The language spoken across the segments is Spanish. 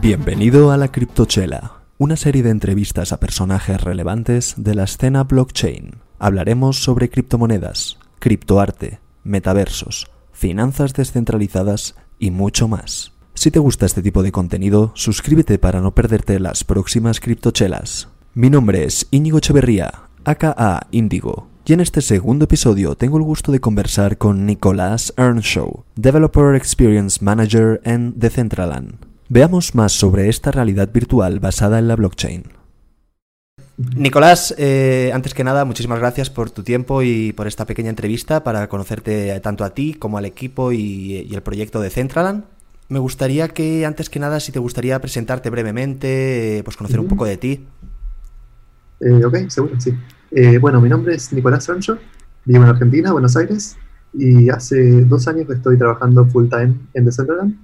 Bienvenido a la Criptochela, una serie de entrevistas a personajes relevantes de la escena blockchain. Hablaremos sobre criptomonedas, criptoarte, metaversos, finanzas descentralizadas y mucho más. Si te gusta este tipo de contenido, suscríbete para no perderte las próximas criptochelas. Mi nombre es Íñigo Echeverría, aka Indigo, y en este segundo episodio tengo el gusto de conversar con Nicolás Earnshaw, Developer Experience Manager en Decentraland. Veamos más sobre esta realidad virtual basada en la blockchain. Nicolás, eh, antes que nada, muchísimas gracias por tu tiempo y por esta pequeña entrevista para conocerte tanto a ti como al equipo y, el proyecto de Centraland. Me gustaría que, antes que nada, si te gustaría presentarte brevemente, pues conocer un poco de ti. Eh, ok, seguro, sí. Eh, bueno, mi nombre es Nicolás Sancho, vivo en Argentina, Buenos Aires, y hace dos años que estoy trabajando full time en Decentraland.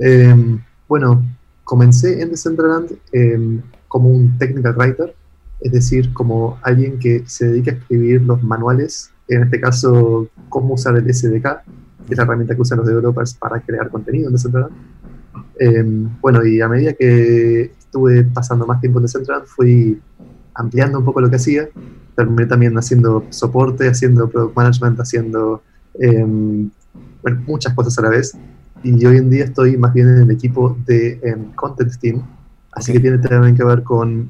Eh, bueno, comencé en Decentraland eh, como un technical writer, es decir, como alguien que se dedica a escribir los manuales, en este caso, cómo usar el SDK, que es la herramienta que usan los developers para crear contenido en Decentraland. Eh, bueno, y a medida que estuve pasando más tiempo en Decentraland, fui ampliando un poco lo que hacía. Terminé también haciendo soporte, haciendo product management, haciendo eh, muchas cosas a la vez. Y hoy en día estoy más bien en el equipo de em, Content Team, así que tiene también que ver con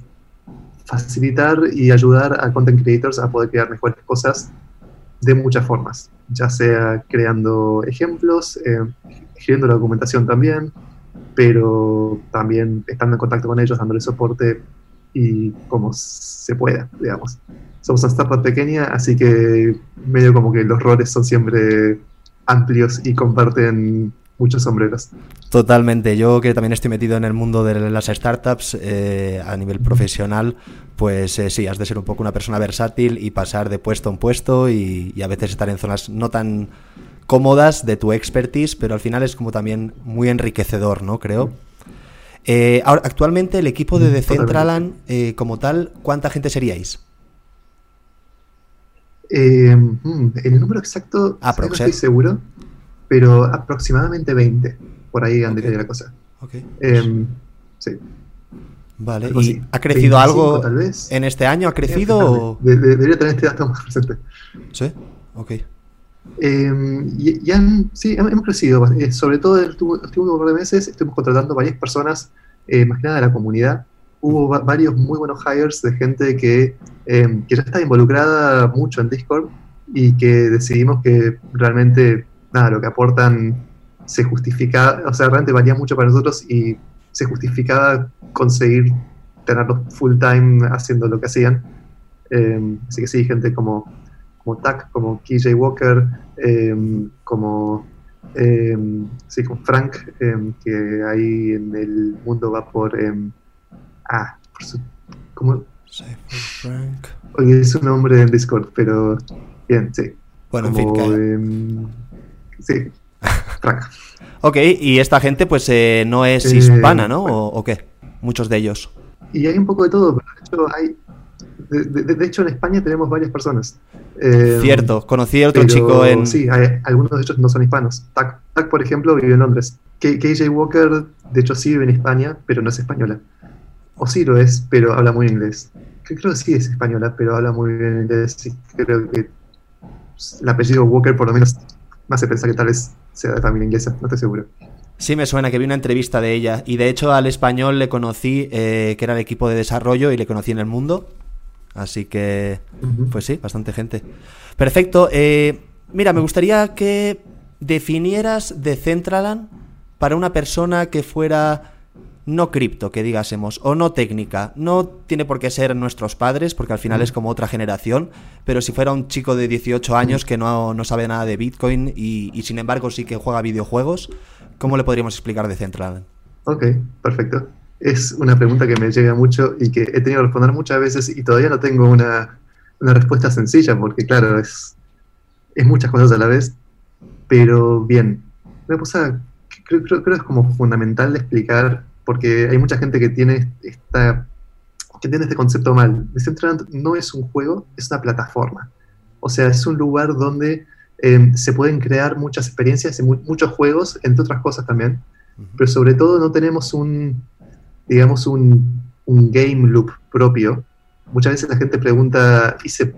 facilitar y ayudar a content creators a poder crear mejores cosas de muchas formas, ya sea creando ejemplos, eh, escribiendo la documentación también, pero también estando en contacto con ellos, dándole soporte y como se pueda, digamos. Somos una startup pequeña, así que medio como que los roles son siempre amplios y comparten muchos sombreros. Totalmente. Yo que también estoy metido en el mundo de las startups eh, a nivel profesional, pues eh, sí, has de ser un poco una persona versátil y pasar de puesto en puesto y, a veces estar en zonas no tan cómodas de tu expertise, pero al final es como también muy enriquecedor, ¿no? Creo. Eh, ahora, actualmente el equipo de Decentraland como tal, ¿cuánta gente seríais? Mm, el número exacto no estoy seguro pero aproximadamente 20. Por ahí andaría la cosa. Ok. Em, sí. Vale, ¿y ha crecido algo en este año? ¿Ha crecido? O... debería tener este dato más presente. Sí, ok. Eh, y, han, sí, hemos crecido. Eh, sobre todo en los últimos par de meses estuvimos contratando varias personas, eh, más que nada de la comunidad. Hubo varios muy buenos hires de gente que, em, que ya está involucrada mucho en Discord y que decidimos que realmente nada, lo que aportan se justifica, o sea, realmente valía mucho para nosotros y se justificaba conseguir tenerlos full time haciendo lo que hacían. Em, así que sí, gente como, como Tac, como KJ Walker, em, como, em, sí, como Frank, que ahí en el mundo va por... ah, por su... ¿Cómo? Frank. Oye, es un nombre en Discord, pero bien, sí. Bueno, en fin, Sí, ok, y esta gente pues eh, no es eh, hispana, ¿no? ¿O, qué? Muchos de ellos. Y hay un poco de todo, pero de hecho, hay, de, hecho en España tenemos varias personas. Eh, Cierto, conocí a otro chico en... Sí, algunos de ellos no son hispanos. Tak, por ejemplo, vive en Londres. KJ Walker, de hecho, sí vive en España, pero no es española. O sí lo es, pero habla muy inglés. Creo que sí es española, pero habla muy bien inglés. creo que el apellido Walker por lo menos me hace pensar que tal vez sea de familia inglesa, no estoy seguro. Sí, me suena que vi una entrevista de ella y de hecho al español le conocí, eh, que era el equipo de desarrollo y le conocí en el mundo. Así que, pues sí, bastante gente. Perfecto. Eh, mira, me gustaría que definieras Decentraland para una persona que fuera no cripto, que digásemos, o no técnica. No tiene por qué ser nuestros padres, porque al final es como otra generación, pero si fuera un chico de 18 años que no, sabe nada de Bitcoin y, sin embargo sí que juega videojuegos, ¿cómo le podríamos explicar de Central? Ok, perfecto. Es una pregunta que me llega mucho y que he tenido que responder muchas veces y todavía no tengo una, respuesta sencilla, porque claro, es, es muchas cosas a la vez, pero bien, una cosa que creo, creo, creo es como fundamental de explicar porque hay mucha gente que tiene, esta, que tiene este concepto mal. Decentraland no es un juego, es una plataforma. O sea, es un lugar donde em, se pueden crear muchas experiencias y muchos juegos, entre otras cosas también, pero sobre todo no tenemos un, digamos, un, un game loop propio. Muchas veces la gente pregunta, ¿y se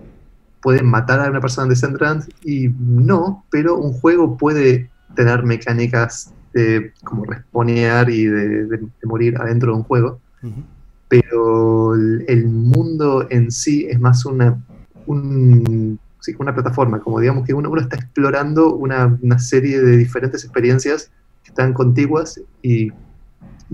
pueden matar a una persona en Decentraland? Y no, pero un juego puede tener mecánicas de como respawnear y de, morir adentro de un juego. Pero el, mundo en sí es más una, una plataforma, como digamos que uno, uno está explorando una, una, serie de diferentes experiencias que están contiguas y,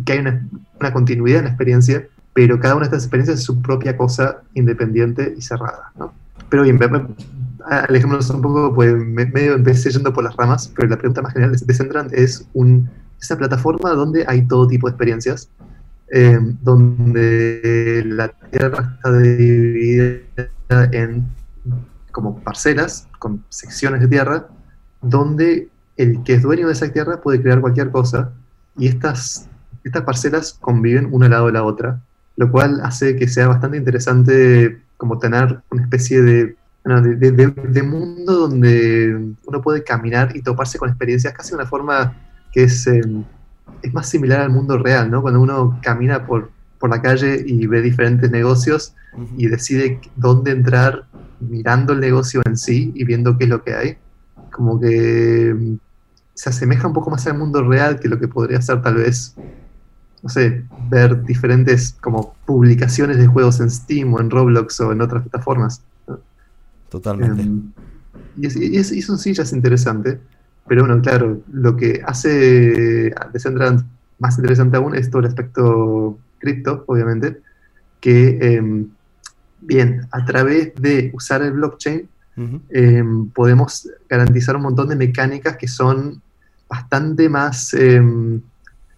que hay una, una, continuidad en la experiencia, pero cada una de estas experiencias es su propia cosa independiente y cerrada. ¿no? Pero bien, alejémonos un poco, pues medio empecé yendo por las ramas, pero la pregunta más general de Decentraland es un, esa plataforma donde hay todo tipo de experiencias, eh, donde la Tierra está dividida en como parcelas, con secciones de tierra, donde el que es dueño de esa tierra puede crear cualquier cosa, y estas, estas parcelas conviven una al lado de la otra, lo cual hace que sea bastante interesante como tener una especie de de, mundo donde uno puede caminar y toparse con experiencias casi de una forma que es, em, es más similar al mundo real, ¿no? Cuando uno camina por, por la calle y ve diferentes negocios y decide dónde entrar mirando el negocio en sí y viendo qué es lo que hay, como que em, se asemeja un poco más al mundo real que lo que podría ser tal vez, no sé, ver diferentes como publicaciones de juegos en Steam o en Roblox o en otras plataformas. Totalmente. Em, y, es, y, es, eso sí ya es interesante, pero bueno, claro, lo que hace Decentraland más interesante aún es todo el aspecto cripto, obviamente, que, em, bien, a través de usar el blockchain, em, podemos garantizar un montón de mecánicas que son bastante más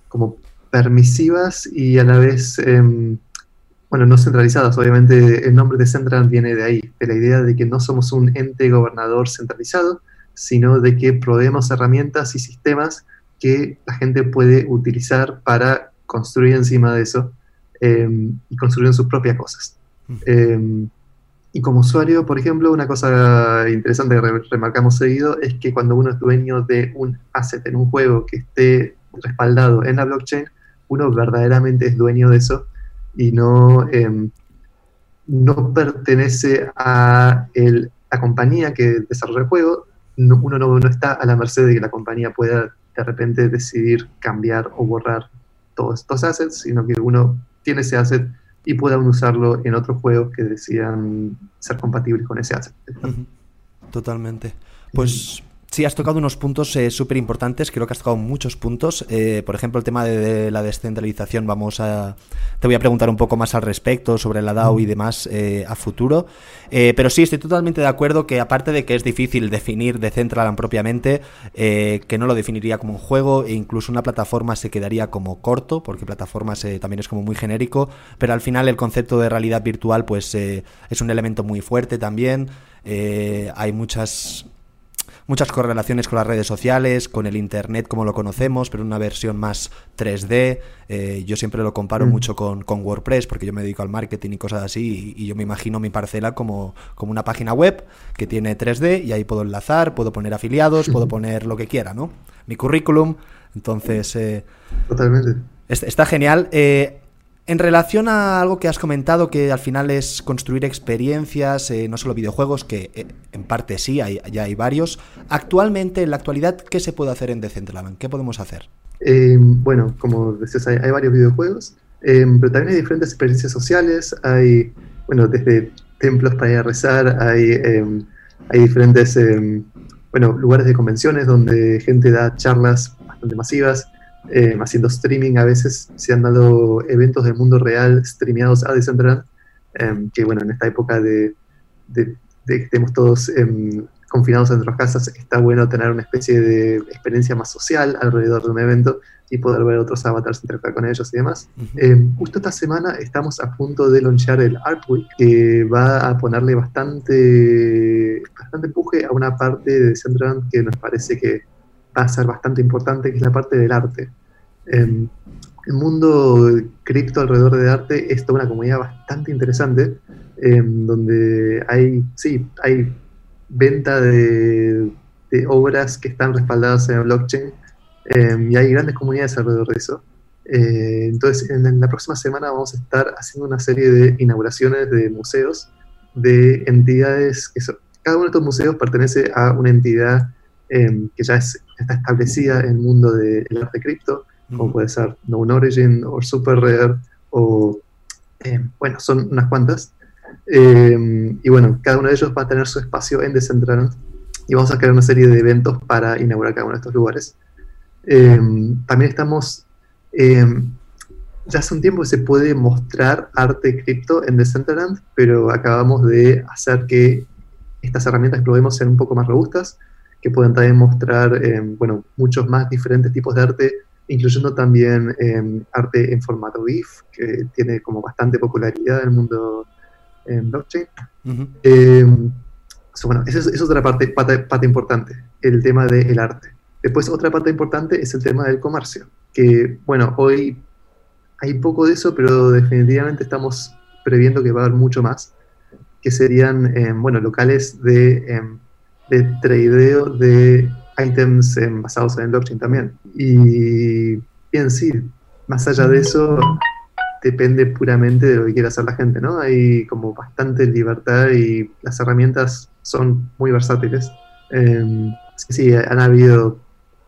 como permisivas y a la vez bueno, no centralizadas, obviamente el nombre de Central viene de ahí, de la idea de que no somos un ente gobernador centralizado, sino de que proveemos herramientas y sistemas que la gente puede utilizar para construir encima de eso em, y construir sus propias cosas. Em, y como usuario, por ejemplo, una cosa interesante que remarcamos seguido es que cuando uno es dueño de un asset en un juego que esté respaldado en la blockchain, uno verdaderamente es dueño de eso y no, em, no pertenece a la compañía que desarrolla el juego, uno no, no, está a la merced de que la compañía pueda de repente decidir cambiar o borrar todos estos assets, sino que uno tiene ese asset y pueda usarlo en otros juegos que decidan ser compatibles con ese asset. Totalmente. Pues Sí, has tocado unos puntos eh, súper importantes, creo que has tocado muchos puntos. Eh, por ejemplo, el tema de, la descentralización, vamos a... Te voy a preguntar un poco más al respecto sobre la DAO y demás eh, a futuro. pero sí, estoy totalmente de acuerdo que aparte de que es difícil definir Decentraland propiamente, que no lo definiría como un juego e incluso una plataforma se quedaría como corto, porque plataformas también es como muy genérico, pero al final el concepto de realidad virtual pues es un elemento muy fuerte también. hay muchas muchas correlaciones con las redes sociales, con el Internet como lo conocemos, pero una versión más 3D. Eh, yo siempre lo comparo mm. mucho con, WordPress porque yo me dedico al marketing y cosas así y, yo me imagino mi parcela como, como, una página web que tiene 3D y ahí puedo enlazar, puedo poner afiliados, puedo poner lo que quiera, ¿no? Mi currículum. Entonces... Eh, Totalmente. Está, genial. Eh, en relación a algo que has comentado, que al final es construir experiencias, eh, no solo videojuegos, que eh, en parte sí, hay, ya hay varios. Actualmente, en la actualidad, ¿qué se puede hacer en Decentraland? ¿Qué podemos hacer? Eh, bueno, como decías, hay, varios videojuegos, pero también hay diferentes experiencias sociales, hay, bueno, desde templos para ir a rezar, hay, hay diferentes, bueno, lugares de convenciones donde gente da charlas bastante masivas, eh, haciendo streaming. A veces se han dado eventos del mundo real streameados a Decentraland, em, que bueno, en esta época de, de, que estemos todos em, confinados en nuestras casas, está bueno tener una especie de experiencia más social alrededor de un evento y poder ver otros avatars, interactuar con ellos y demás. Em, justo esta semana estamos a punto de launchar el Art Week, que va a ponerle bastante, bastante empuje a una parte de Decentraland que nos parece que va a ser bastante importante, que es la parte del arte. el mundo cripto alrededor de arte es toda una comunidad bastante interesante, donde hay, sí, hay venta de, obras que están respaldadas en el blockchain em, y hay grandes comunidades alrededor de eso. Eh, entonces, en, la próxima semana vamos a estar haciendo una serie de inauguraciones de museos, de entidades que son, cada uno de estos museos pertenece a una entidad em, que ya está establecida en el mundo del arte cripto, como puede ser Known Origin o Super Rare, o em, bueno, son unas cuantas. Em, y bueno, cada uno de ellos va a tener su espacio en Decentraland y vamos a crear una serie de eventos para inaugurar cada uno de estos lugares. también estamos ya hace un tiempo que se puede mostrar arte cripto en Decentraland, pero acabamos de hacer que estas herramientas que probemos sean un poco más robustas, que puedan también mostrar, em, bueno, muchos más diferentes tipos de arte, incluyendo también em, arte en formato GIF, que tiene como bastante popularidad en el mundo en blockchain. Em, bueno, esa es, otra parte, parte, importante, el tema del arte. Después, otra parte importante es el tema del comercio, que, bueno, hoy hay poco de eso, pero definitivamente estamos previendo que va a haber mucho más que serían, em, bueno, locales de, em, de tradeo de items em, basados en el blockchain también. Y bien, sí, más allá de eso, depende puramente de lo que quiera hacer la gente, ¿no? Hay como bastante libertad y las herramientas son muy versátiles. sí, han habido,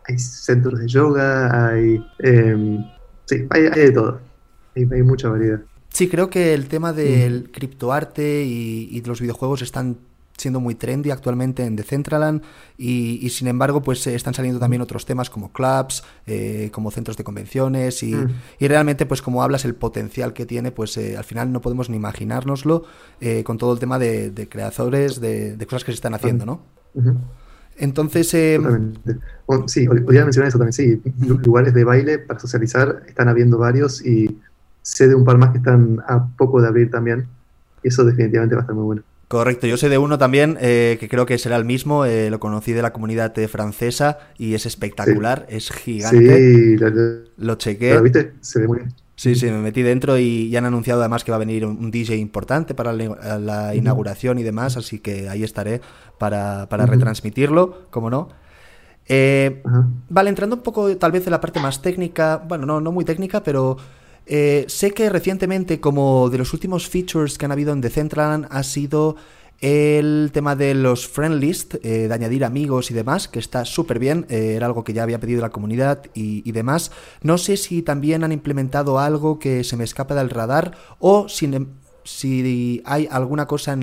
hay centros de yoga, hay, sí, hay, de todo, hay mucha variedad. Sí, creo que el tema del criptoarte y, y los videojuegos están siendo muy trendy actualmente en Decentraland y, y sin embargo pues están saliendo también otros temas como clubs, eh, como centros de convenciones y, mm. y, realmente pues como hablas el potencial que tiene pues eh, al final no podemos ni imaginárnoslo eh, con todo el tema de, creadores, de, cosas que se están haciendo, ¿no? Entonces... sí, voy a mencionar eso también, sí, lugares de baile para socializar están habiendo varios y sé de un par más que están a poco de abrir también. Y eso definitivamente va a estar muy bueno. Correcto, yo sé de uno también eh, que creo que será el mismo, eh, lo conocí de la comunidad eh, francesa y es espectacular, es gigante. Sí, lo, chequé. ¿Lo viste? Se ve muy bien. Sí, sí, me metí dentro y ya han anunciado además que va a venir un DJ importante para la, inauguración y demás, así que ahí estaré para, retransmitirlo, como no. vale, entrando un poco tal vez en la parte más técnica, bueno, no, no muy técnica, pero eh, sé que recientemente, como de los últimos features que han habido en Decentraland, ha sido el tema de los friend list, eh, de añadir amigos y demás, que está súper bien, eh, era algo que ya había pedido la comunidad y, demás. No sé si también han implementado algo que se me escapa del radar o si, si hay alguna cosa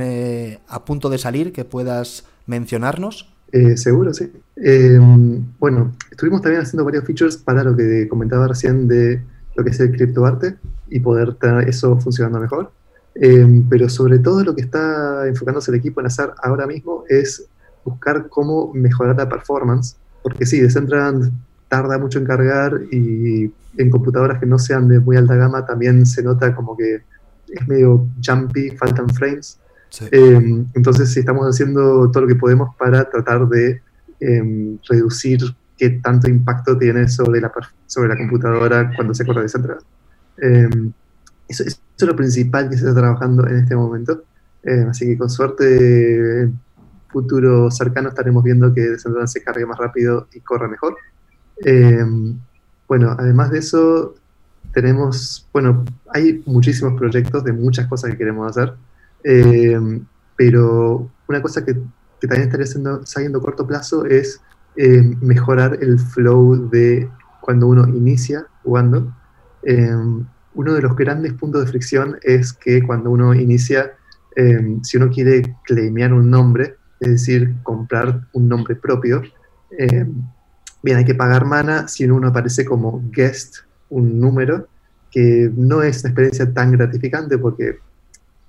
a punto de salir que puedas mencionarnos. seguro, sí. Em, bueno, estuvimos también haciendo varios features para lo que comentaba recién de lo que es el criptoarte y poder tener eso funcionando mejor. Em, pero sobre todo lo que está enfocándose el equipo en hacer ahora mismo es buscar cómo mejorar la performance, porque sí, Decentraland tarda mucho en cargar y en computadoras que no sean de muy alta gama también se nota como que es medio jumpy, faltan frames. Em, entonces, sí, estamos haciendo todo lo que podemos para tratar de em, reducir qué tanto impacto tiene sobre la, sobre la computadora cuando se corre de central. Eh, eso, es lo principal que se está trabajando en este momento. Eh, así que con suerte, en futuro cercano estaremos viendo que Decentraland se cargue más rápido y corra mejor. Eh, bueno, además de eso, tenemos, bueno, hay muchísimos proyectos de muchas cosas que queremos hacer, pero una cosa que, que también estaría saliendo a corto plazo es eh, mejorar el flow de cuando uno inicia jugando. Eh, uno de los grandes puntos de fricción es que cuando uno inicia, eh, si uno quiere claimear un nombre, es decir, comprar un nombre propio, bien, hay que pagar mana si uno aparece como guest, un número, que no es una experiencia tan gratificante porque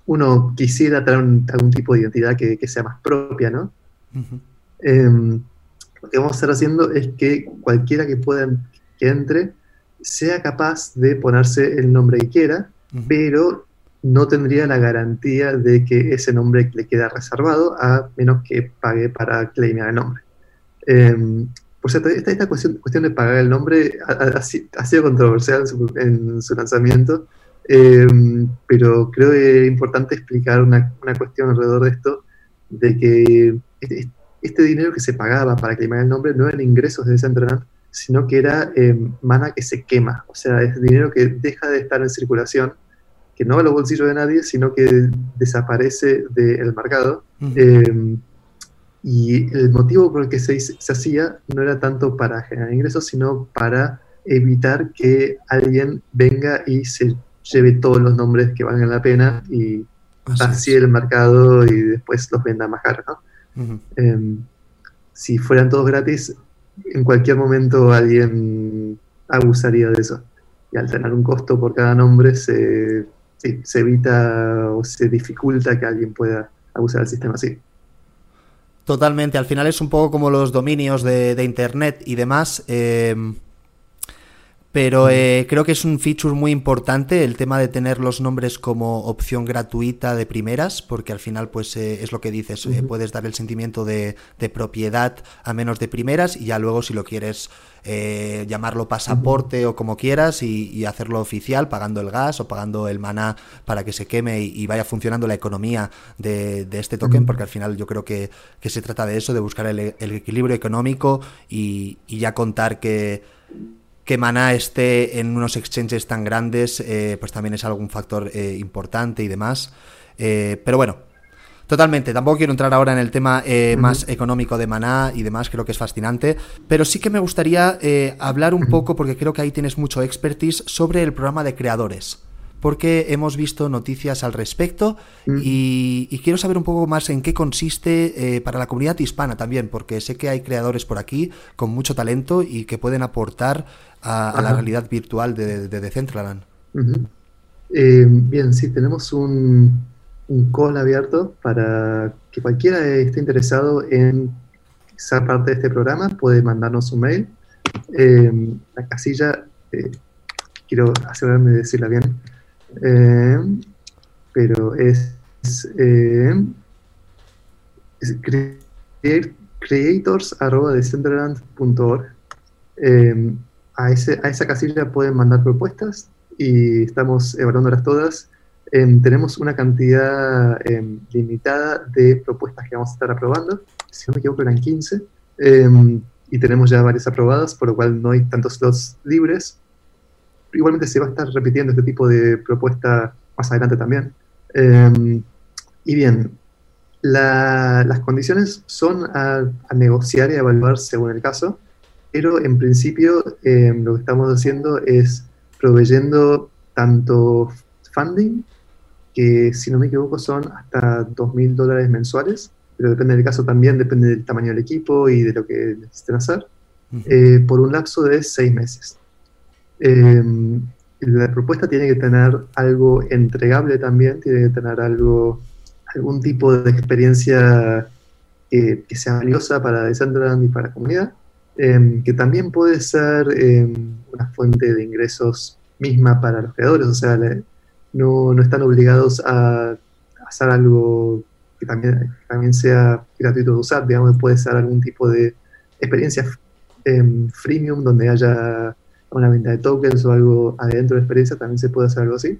uno quisiera tener algún tipo de identidad que, sea más propia, ¿no? Lo que vamos a estar haciendo es que cualquiera que pueda que entre sea capaz de ponerse el nombre que quiera, pero no tendría la garantía de que ese nombre le queda reservado a menos que pague para claimar el nombre. Em, por cierto, esta, cuestión, de pagar el nombre ha, sido controversial en su, lanzamiento, em, pero creo que es importante explicar una, una, cuestión alrededor de esto, de que este dinero que se pagaba para que el nombre no eran ingresos de Decentraland, sino que era em, mana que se quema, o sea, es dinero que deja de estar en circulación, que no va a los bolsillos de nadie, sino que desaparece del mercado. Em, y el motivo por el que se, se, hacía no era tanto para generar ingresos, sino para evitar que alguien venga y se lleve todos los nombres que valgan la pena y vacíe el mercado y después los venda más caros. Em, si fueran todos gratis, en cualquier momento alguien abusaría de eso. Y al tener un costo por cada nombre, se, se evita o se dificulta que alguien pueda abusar del sistema así. Totalmente, al final es un poco como los dominios de, Internet y demás. Em, pero eh, creo que es un feature muy importante el tema de tener los nombres como opción gratuita de primeras, porque al final pues eh, es lo que dices, eh, puedes dar el sentimiento de, propiedad a menos de primeras y ya luego si lo quieres llamarlo pasaporte o como quieras y, hacerlo oficial pagando el gas o pagando el maná para que se queme y, vaya funcionando la economía de, este token, porque al final yo creo que, se trata de eso, de buscar el, equilibrio económico y ya contar que que Mana esté en unos exchanges tan grandes, eh, pues también es algún factor eh, importante y demás. Eh, pero bueno, totalmente. Tampoco quiero entrar ahora en el tema más económico de Mana y demás, creo que es fascinante. Pero sí que me gustaría hablar un poco, porque creo que ahí tienes mucho expertise, sobre el programa de creadores porque hemos visto noticias al respecto mm. y, quiero saber un poco más en qué consiste para la comunidad hispana también, porque sé que hay creadores por aquí con mucho talento y que pueden aportar a, la realidad virtual de, de Decentraland. Eh, bien, sí, tenemos un, un call abierto para que cualquiera esté interesado en ser parte de este programa, puede mandarnos un mail. Eh, la casilla, quiero asegurarme de decirla bien, eh, pero es, es, eh, es creators.decentraland.org. Eh, a, a esa casilla pueden mandar propuestas y estamos evaluándolas todas. tenemos una cantidad limitada de propuestas que vamos a estar aprobando. Si no me equivoco, eran 15. y tenemos ya varias aprobadas, por lo cual no hay tantos slots libres igualmente se va a estar repitiendo este tipo de propuesta más adelante también. Em, y bien, las condiciones son a, negociar y a evaluar según el caso, pero en principio em, lo que estamos haciendo es proveyendo tanto funding, que si no me equivoco son hasta 2.000 dólares mensuales, pero depende del caso también, depende del tamaño del equipo y de lo que necesiten hacer, eh, por un lapso de seis meses. Em, la propuesta tiene que tener algo entregable también, tiene que tener algo, algún tipo de experiencia que, sea valiosa para Decentraland y para la comunidad, em, que también puede ser em, una fuente de ingresos misma para los creadores, o sea, no, no, están obligados a, hacer algo que también, también sea gratuito de usar, digamos, puede ser algún tipo de experiencia freemium donde haya una venta de tokens o algo adentro de la experiencia, también se puede hacer algo así.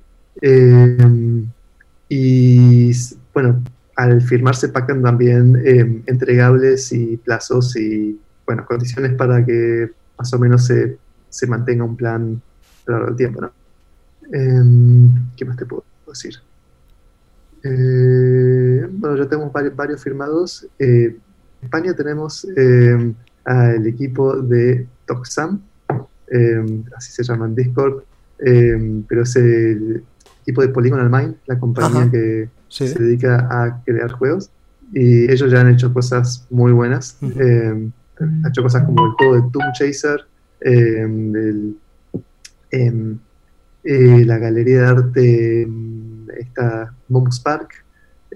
Y bueno, al firmar se pactan también entregables y plazos y bueno, condiciones para que más o menos se, se mantenga un plan a lo largo del tiempo. ¿no? Eh, ¿Qué más te puedo decir? bueno, ya tenemos varios, firmados. en España tenemos al equipo de Toxam, Em, así se llama en Discord, em, pero es el tipo de Polygonal Mind, la compañía que se dedica a crear juegos. Y ellos ya han hecho cosas muy buenas. Em, han hecho cosas como el juego de Tomb Chaser, eh, la galería de arte, esta Momus Park,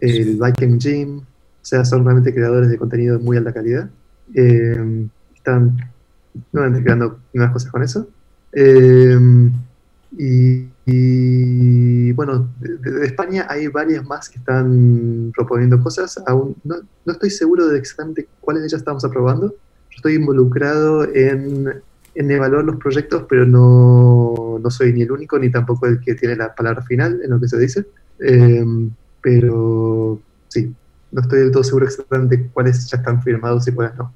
el Viking Gym. O sea, son realmente creadores de contenido de muy alta calidad. están no creando nuevas cosas con eso. Em, y, bueno, de, España hay varias más que están proponiendo cosas. Aún no, estoy seguro de exactamente cuáles de ellas estamos aprobando. Estoy involucrado en, en evaluar los proyectos, pero no, no, soy ni el único ni tampoco el que tiene la palabra final en lo que se dice. Em, pero sí, no estoy del todo seguro exactamente cuáles ya están firmados y cuáles no.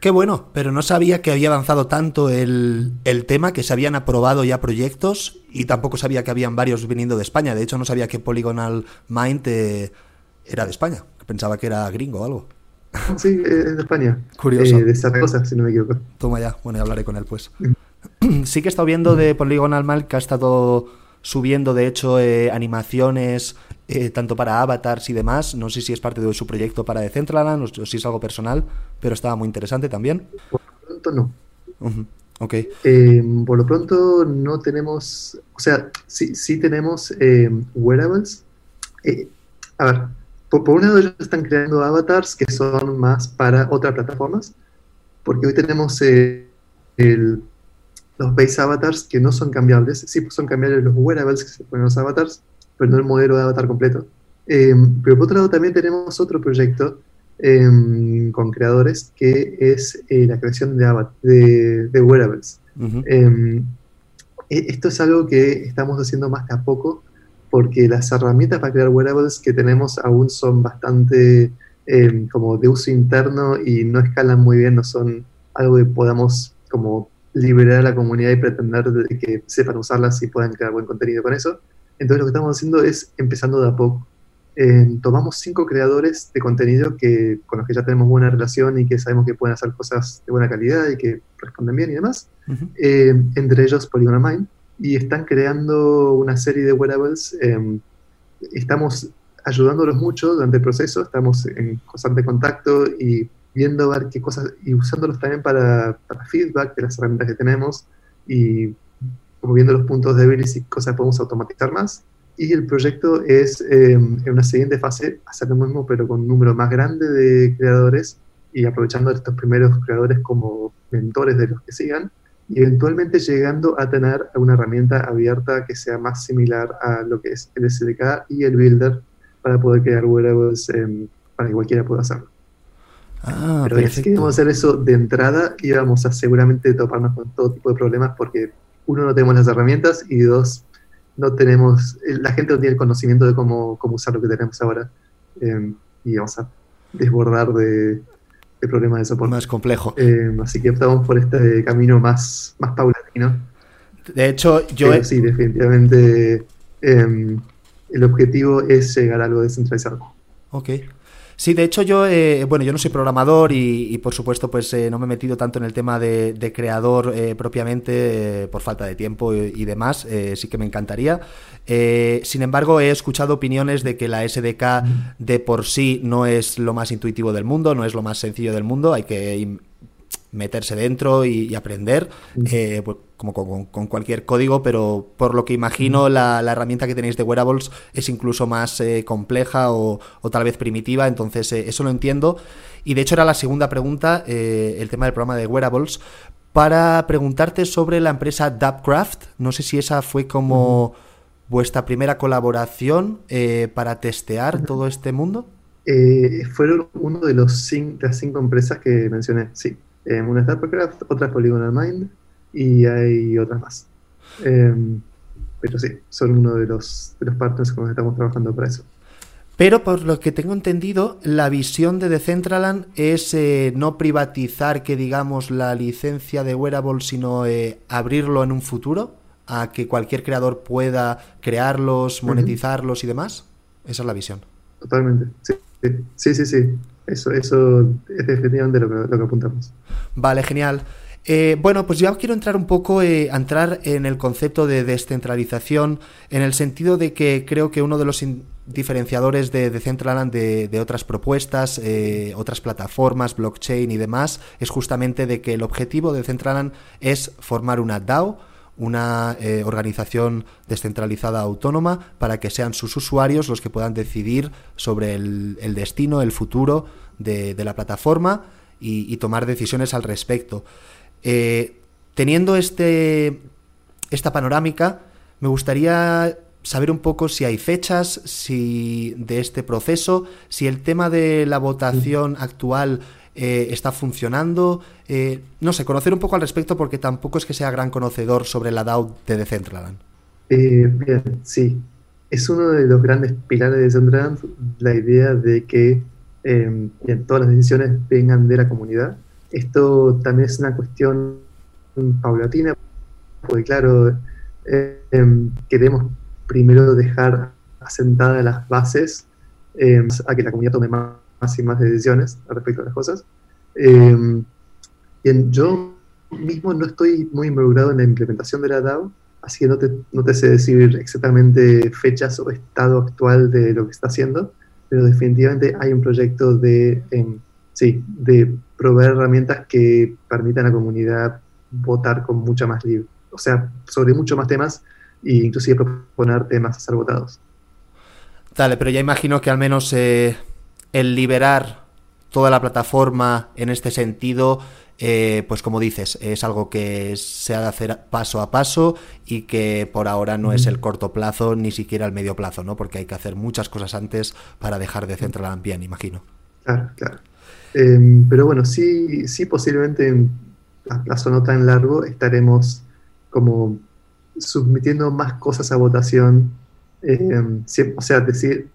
Qué bueno, pero no sabía que había avanzado tanto el, tema, que se habían aprobado ya proyectos y tampoco sabía que habían varios viniendo de España. De hecho, no sabía que Polygonal Mind eh, era de España. Pensaba que era gringo o algo. Sí, es de España. Curioso. Eh, de Zaragoza, si no me equivoco. Toma ya, bueno, hablaré con él pues. Mm. sí que he estado viendo de Polygonal Mind que ha estado subiendo, de hecho, eh, animaciones eh, tanto para avatars y demás. No sé si es parte de su proyecto para Decentraland o si es algo personal, pero estaba muy interesante también. Por lo pronto no. Ok. Eh, por lo pronto no tenemos, o sea, sí, sí tenemos wearables. a ver, por, por, un lado ellos están creando avatars que son más para otras plataformas, porque hoy tenemos el los base avatars que no son cambiables. Sí, son cambiables los wearables que se ponen los avatars, pero no el modelo de avatar completo. Eh, pero por otro lado también tenemos otro proyecto em, con creadores que es eh, la creación de, de, wearables. Em, e, esto es algo que estamos haciendo más que a poco porque las herramientas para crear wearables que tenemos aún son bastante em, como de uso interno y no escalan muy bien, no son algo que podamos como liberar a la comunidad y pretender que sepan usarlas y puedan crear buen contenido con eso. Entonces lo que estamos haciendo es empezando de a poco. Eh, tomamos cinco creadores de contenido que, con los que ya tenemos buena relación y que sabemos que pueden hacer cosas de buena calidad y que responden bien y demás, eh, entre ellos Polygon Mind, y están creando una serie de wearables. Eh, estamos ayudándolos mucho durante el proceso, estamos en constante contacto y viendo ver qué cosas y usándolos también para, feedback de las herramientas que tenemos y viendo los puntos débiles y cosas que podemos automatizar más. Y el proyecto es em, en una siguiente fase hacer lo mismo, pero con un número más grande de creadores y aprovechando a estos primeros creadores como mentores de los que sigan y eventualmente llegando a tener una herramienta abierta que sea más similar a lo que es el SDK y el Builder para poder crear wearables em, para que cualquiera pueda hacerlo. Ah, Pero si queremos hacer eso de entrada, íbamos a seguramente toparnos con todo tipo de problemas porque, uno, no tenemos las herramientas y dos, no tenemos, la gente no tiene el conocimiento de cómo, cómo usar lo que tenemos ahora em, y vamos a desbordar de, problemas de soporte. Más complejo. Em, así que optamos por este camino más, más paulatino. De hecho, yo... Sí, definitivamente em, el objetivo es llegar a algo descentralizado. Ok. Sí, de hecho yo, eh, bueno, yo no soy programador y, por supuesto pues eh, no me he metido tanto en el tema de, creador eh, propiamente por falta de tiempo y, demás, sí que me encantaría. sin embargo, he escuchado opiniones de que la SDK de por sí no es lo más intuitivo del mundo, no es lo más sencillo del mundo, hay que meterse dentro y, aprender, eh, pues, como con, cualquier código, pero por lo que imagino la, herramienta que tenéis de wearables es incluso más eh, compleja o, tal vez primitiva, entonces eh, eso lo entiendo. Y de hecho era la segunda pregunta, el tema del programa de wearables, para preguntarte sobre la empresa Dubcraft. No sé si esa fue como vuestra primera colaboración para testear todo este mundo. fueron uno de los cinco, las cinco empresas que mencioné, sí. Eh, una es Starcraft, otra es Polygonal Mind y hay otras más. Em, pero sí, son uno de los, de los partners con los que estamos trabajando para eso. Pero por lo que tengo entendido, la visión de Decentraland es eh, no privatizar, que digamos, la licencia de wearable, sino eh, abrirlo en un futuro a que cualquier creador pueda crearlos, monetizarlos y demás. Esa es la visión. Totalmente. Sí, sí, sí. sí. Eso, eso es definitivamente lo que, lo que apuntamos. Vale, genial. Eh, bueno, pues ya quiero entrar un poco, eh, entrar en el concepto de descentralización, en el sentido de que creo que uno de los diferenciadores de Decentraland de, de, otras propuestas, eh, otras plataformas, blockchain y demás, es justamente de que el objetivo de Decentraland es formar una DAO, una organización descentralizada autónoma, para que sean sus usuarios los que puedan decidir sobre el, destino, el futuro de, de la plataforma y, tomar decisiones al respecto. Eh, teniendo este, esta panorámica, me gustaría saber un poco si hay fechas si de este proceso, si el tema de la votación actual eh, está funcionando. Eh, no sé, conocer un poco al respecto porque tampoco es que sea gran conocedor sobre la DAO de Decentraland. bien, sí. es uno de los grandes pilares de Centraland la idea de que eh, todas las decisiones vengan de la comunidad. Esto también es una cuestión paulatina, porque claro, eh, em, queremos primero dejar asentadas las bases em, a que la comunidad tome más, y más decisiones respecto a las cosas. Em, bien, yo mismo no estoy muy involucrado en la implementación de la DAO, así que no te, no te sé decir exactamente fechas o estado actual de lo que está haciendo, pero definitivamente hay un proyecto de, sí, de proveer herramientas que permitan a la comunidad votar con mucha más libre, o sea, sobre muchos más temas e inclusive proponer temas a ser votados. Dale, pero ya imagino que al menos eh, el liberar toda la plataforma en este sentido, eh, pues como dices, es algo que se ha de hacer paso a paso y que por ahora no es el corto plazo ni siquiera el medio plazo, ¿no? Porque hay que hacer muchas cosas antes para dejar de centrar bien, imagino. Claro, claro. Em, pero bueno, sí, sí posiblemente en plazo no tan largo estaremos como submitiendo más cosas a votación. Em, o sea, decir,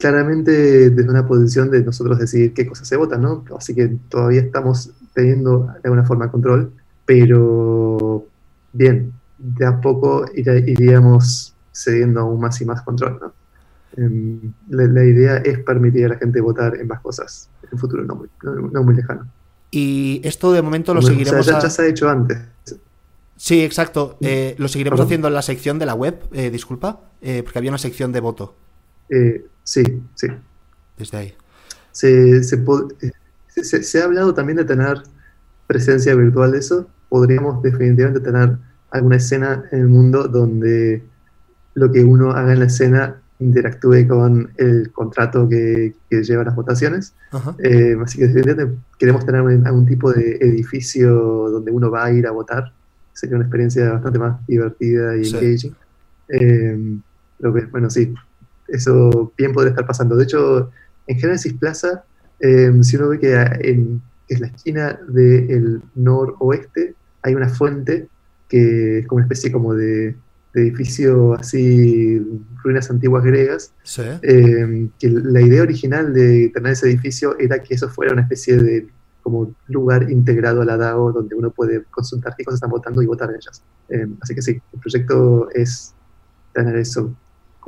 claramente desde una posición de nosotros decidir qué cosas se votan, ¿no? Así que todavía estamos teniendo de alguna forma control, pero bien, de a poco iríamos cediendo aún más y más control, ¿no? Em, la, idea es permitir a la gente votar en más cosas en un futuro no muy, no, muy lejano. Y esto de momento lo seguiremos. ya, se ha hecho antes. Sí, exacto. Eh, lo seguiremos haciendo en la sección de la web, eh, disculpa, eh, porque había una sección de voto. Sí, sí. Desde ahí. Se, se, ha hablado también de tener presencia virtual de eso. Podríamos definitivamente tener alguna escena en el mundo donde lo que uno haga en la escena interactúe con el contrato que, lleva las votaciones. Eh, así que definitivamente queremos tener algún tipo de edificio donde uno va a ir a votar. Sería una experiencia bastante más divertida y engaging. Eh, bueno, sí, eso bien podría estar pasando. De hecho, en Genesis Plaza Em, si uno ve que en, es la esquina del noroeste hay una fuente que es como una especie como de, edificio así, ruinas antiguas griegas, em, que la idea original de tener ese edificio era que eso fuera una especie de como lugar integrado a la DAO donde uno puede consultar qué cosas están votando y votar en ellas. Em, así que sí, el proyecto es tener eso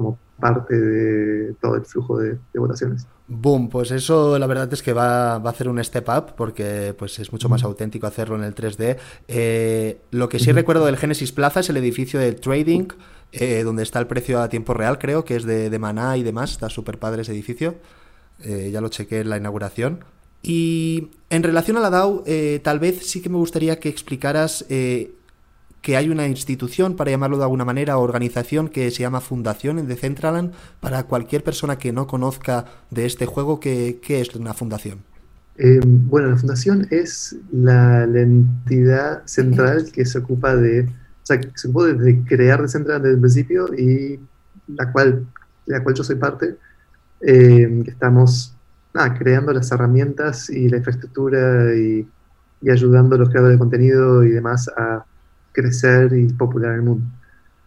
como parte de todo el flujo de votaciones. Boom, pues eso la verdad es que va, a hacer un step up porque pues es mucho más auténtico hacerlo en el 3D. Eh, lo que sí recuerdo del Genesis Plaza es el edificio de trading, eh, donde está el precio a tiempo real, creo, que es de, de Maná y demás. Está súper padre ese edificio. Eh, ya lo chequé en la inauguración. Y en relación a la DAO, tal vez sí que me gustaría que explicaras que hay una institución, para llamarlo de alguna manera, organización que se llama Fundación en Decentraland. Para cualquier persona que no conozca de este juego, ¿qué, es una fundación? Eh, bueno, la fundación es la, entidad central que se ocupa de, o sea, se de, crear Decentraland desde el principio y la cual, la cual yo soy parte. Eh, estamos creando las herramientas y la infraestructura y, y ayudando a los creadores de contenido y demás a crecer y popular el mundo.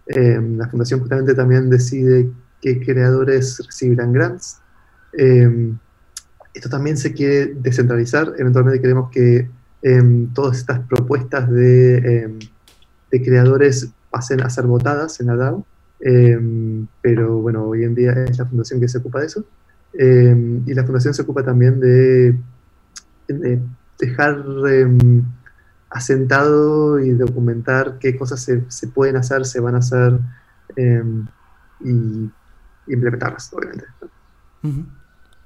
Eh, la fundación justamente también decide qué creadores recibirán grants. Eh, esto también se quiere descentralizar. Eventualmente queremos que eh, todas estas propuestas de, de, creadores pasen a ser votadas en la DAO. pero bueno, hoy en día es la fundación que se ocupa de eso. y la fundación se ocupa también de, de dejar asentado y documentar qué cosas se, pueden hacer, se van a hacer em, y implementarlas, obviamente.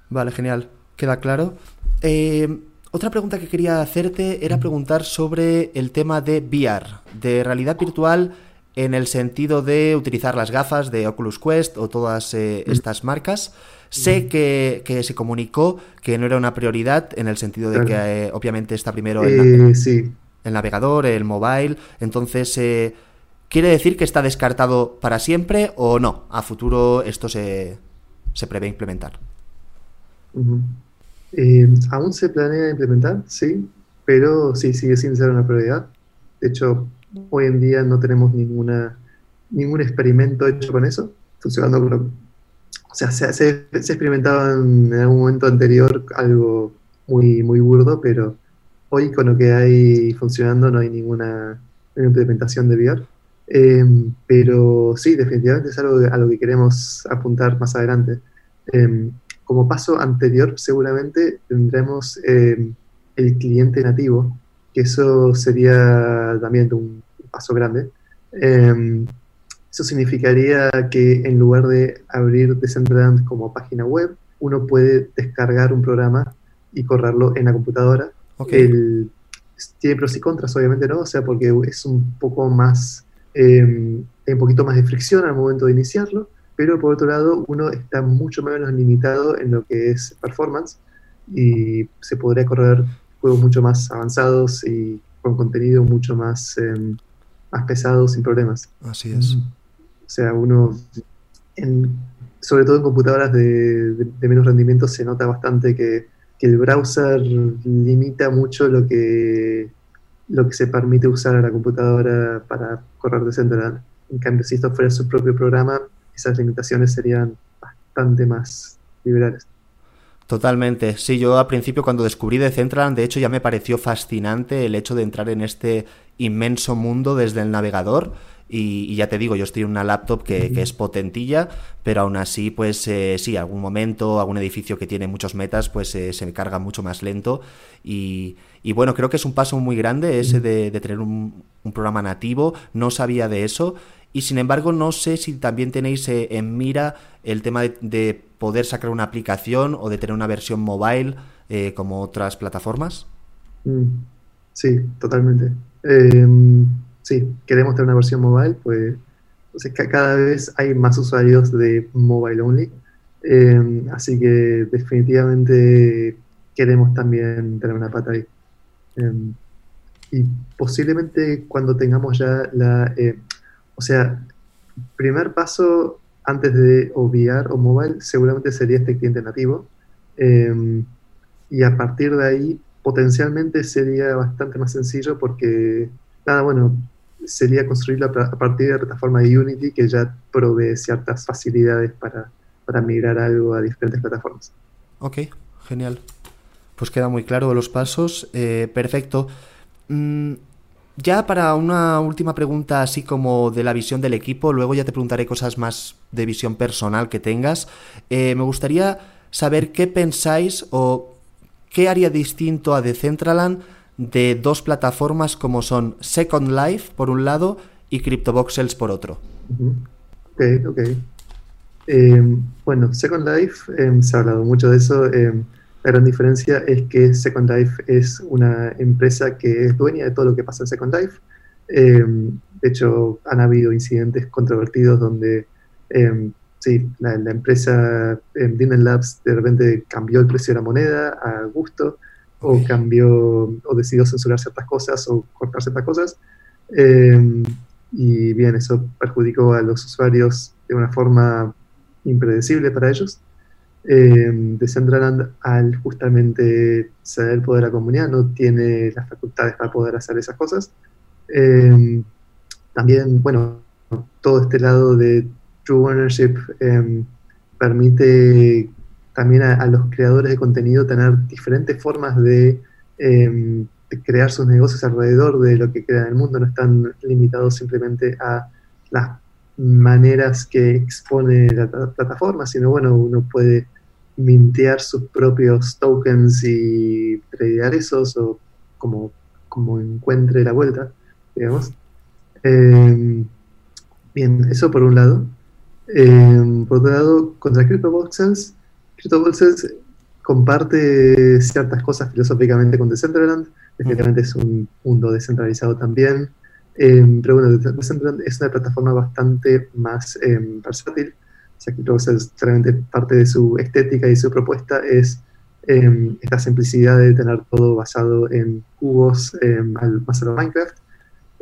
Vale, genial. Queda claro. Em, otra pregunta que quería hacerte era preguntar sobre el tema de VR, de realidad virtual en el sentido de utilizar las gafas de Oculus Quest o todas eh, estas marcas. Sé que, se comunicó que no era una prioridad en el sentido de que eh, obviamente está primero eh, sí el navegador, el mobile. Entonces, eh, ¿quiere decir que está descartado para siempre o no? A futuro esto se, se prevé implementar. Eh, aún se planea implementar, sí, pero sí, sigue sin ser una prioridad. De hecho, hoy en día no tenemos ninguna, ningún experimento hecho con eso. funcionando o sea, se, se, experimentaba en algún momento anterior algo muy, muy burdo, pero hoy con lo que hay funcionando no hay ninguna, implementación de VR. Em, pero sí, definitivamente es algo a lo que queremos apuntar más adelante. Em, como paso anterior, seguramente tendremos em, el cliente nativo, que eso sería también un paso grande. Eso significaría que en lugar de abrir Decentraland como página web, uno puede descargar un programa y correrlo en la computadora. Tiene pros y contras, obviamente, ¿no? O sea, porque es un poco más, eh, hay un poquito más de fricción al momento de iniciarlo, pero por otro lado, uno está mucho menos limitado en lo que es performance y se podría correr juegos mucho más avanzados y con contenido mucho más, eh, más pesado sin problemas. Así es. Mm. O sea, uno, sobre todo en computadoras de, menos rendimiento, se nota bastante que, el browser limita mucho lo que, lo que se permite usar a la computadora para correr de Central. En cambio, si esto fuera su propio programa, esas limitaciones serían bastante más liberales. Totalmente. Sí, yo al principio cuando descubrí Decentraland, de hecho ya me pareció fascinante el hecho de entrar en este inmenso mundo desde el navegador y, ya te digo, yo estoy en una laptop que, es potentilla, pero aún así, pues eh, sí, algún momento, algún edificio que tiene muchos metas, pues eh, se me carga mucho más lento. Y, bueno, creo que es un paso muy grande ese de, tener un, programa nativo. No sabía de eso. Y sin embargo, no sé si también tenéis eh, en mira el tema de, poder sacar una aplicación o de tener una versión mobile como otras plataformas. Mm, sí, totalmente. Em, sí, queremos tener una versión mobile, pues cada vez hay más usuarios de mobile only. Em, así que definitivamente queremos también tener una pata ahí. Em, y posiblemente cuando tengamos ya la... Eh, o sea, primer paso antes de obviar o mobile seguramente sería este cliente nativo. Em, y a partir de ahí potencialmente sería bastante más sencillo porque, nada, bueno, sería construirlo a partir de la plataforma de Unity que ya provee ciertas facilidades para, para migrar algo a diferentes plataformas. Ok, genial. Pues queda muy claro los pasos. Eh, perfecto. Mm, ya para una última pregunta así como de la visión del equipo, luego ya te preguntaré cosas más de visión personal que tengas. Eh, me gustaría saber qué pensáis o qué haría distinto a Decentraland de dos plataformas como son Second Life por un lado y CryptoVoxels por otro. Ok, ok. Em, bueno, Second Life, em, se ha hablado mucho de eso. Em, la gran diferencia es que Second Life es una empresa que es dueña de todo lo que pasa en Second Life. de hecho, han habido incidentes controvertidos donde sí, la, empresa en Labs de repente cambió el precio de la moneda a gusto o cambió o decidió censurar ciertas cosas o cortar ciertas cosas. Em, y bien, eso perjudicó a los usuarios de una forma impredecible para ellos. Eh, Decentraland, al justamente ceder el poder a la comunidad, no tiene las facultades para poder hacer esas cosas. Em, también, bueno, todo este lado de True Ownership em, permite también a, los creadores de contenido tener diferentes formas em, de, crear sus negocios alrededor de lo que crea el mundo, no están limitados simplemente a las maneras que expone la, plataforma, sino bueno, uno puede mintear sus propios tokens y tradear esos o como, como encuentre la vuelta, digamos. Em, bien, eso por un lado. Em, por otro lado, contra CryptoVoxels CryptoVoxels comparte ciertas cosas filosóficamente con Decentraland, definitivamente es un mundo descentralizado también, em, pero bueno, Decentraland es una plataforma bastante más em, versátil, o sea, CryptoVoxels realmente parte de su estética y su propuesta es em, esta simplicidad de tener todo basado en cubos al, más a lo Minecraft.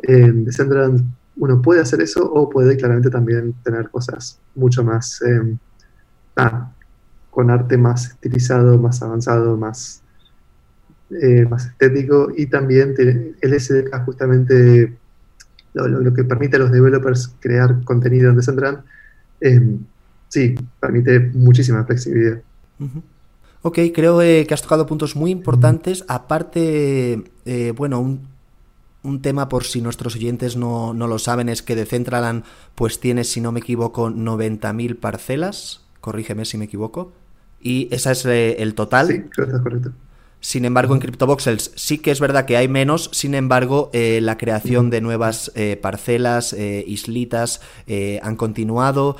En Decentraland uno puede hacer eso o puede claramente también tener cosas mucho más con arte más estilizado, más avanzado, más, eh, más estético y también el SDK justamente lo, que permite a los developers crear contenido en Decentraland Em, sí, permite muchísima flexibilidad. Ok, creo eh, que has tocado puntos muy importantes. Aparte, eh, bueno, un, un, tema por si nuestros oyentes no, no, lo saben es que Decentraland pues tiene, si no me equivoco, 90.000 parcelas. Corrígeme si me equivoco. Y ese es eh, el total. Sí, está correcto. Sin embargo, en CryptoVoxels sí que es verdad que hay menos, sin embargo, eh, la creación de nuevas eh, parcelas, eh, islitas, han continuado,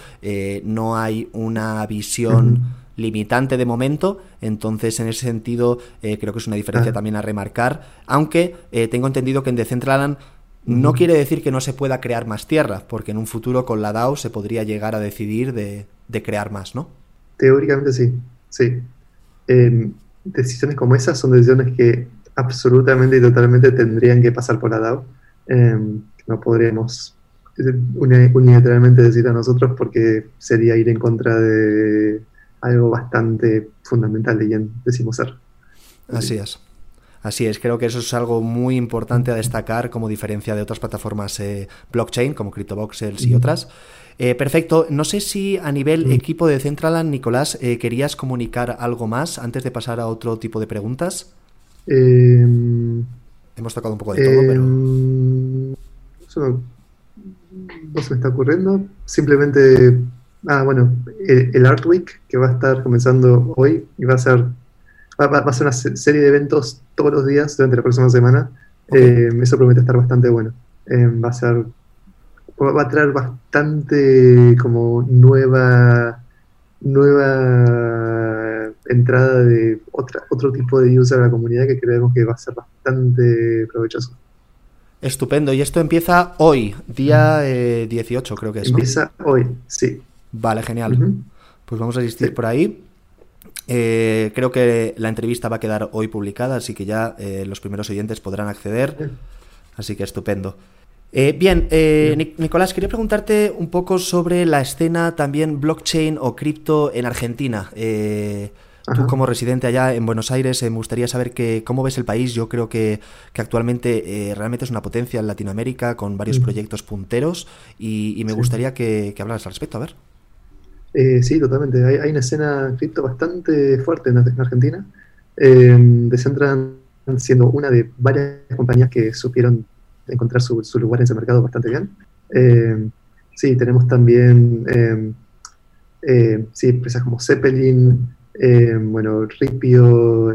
no hay una visión limitante de momento, entonces en ese sentido creo que es una diferencia también a remarcar, aunque tengo entendido que en Decentraland no quiere decir que no se pueda crear más tierra, porque en un futuro con la DAO se podría llegar a decidir de, de crear más, ¿no? Teóricamente sí, sí. Em, decisiones como esas son decisiones que absolutamente y totalmente tendrían que pasar por la DAO. Em, no podríamos unilateralmente decir a nosotros porque sería ir en contra de algo bastante fundamental de quien decimos ser. Así es. Así es, creo que eso es algo muy importante a destacar como diferencia de otras plataformas eh, blockchain como CryptoVoxels y otras. Eh, perfecto. No sé si a nivel equipo de Centraland, Nicolás, eh, querías comunicar algo más antes de pasar a otro tipo de preguntas. Em, Hemos tocado un poco de todo, pero. Em, eso no se me está ocurriendo. Simplemente. Ah, bueno, el, Art Week que va a estar comenzando hoy y va a ser. Va, a ser una serie de eventos todos los días durante la próxima semana. Em, eso promete estar bastante bueno. va a ser va a traer bastante como nueva nueva entrada de otra, otro tipo de user a la comunidad que creemos que va a ser bastante provechoso. Estupendo. Y esto empieza hoy, día 18 eh, creo que es. Empieza hoy, sí. Vale, genial. Pues vamos a asistir por ahí. Eh, creo que la entrevista va a quedar hoy publicada, así que ya eh, los primeros oyentes podrán acceder. Así que estupendo. Eh, bien, eh, Nicolás, quería preguntarte un poco sobre la escena también blockchain o cripto en Argentina. Eh, tú como residente allá en Buenos Aires, me gustaría saber que, cómo ves el país. Yo creo que, actualmente realmente es una potencia en Latinoamérica con varios proyectos punteros y, me gustaría que, que, hablaras al respecto. A ver. Sí, totalmente. Hay, una escena cripto bastante fuerte en, Argentina. Decentran siendo una de varias compañías que supieron encontrar su, lugar en ese mercado bastante bien. Eh, sí, tenemos también eh, eh, sí, empresas como Zeppelin, bueno, Ripio, o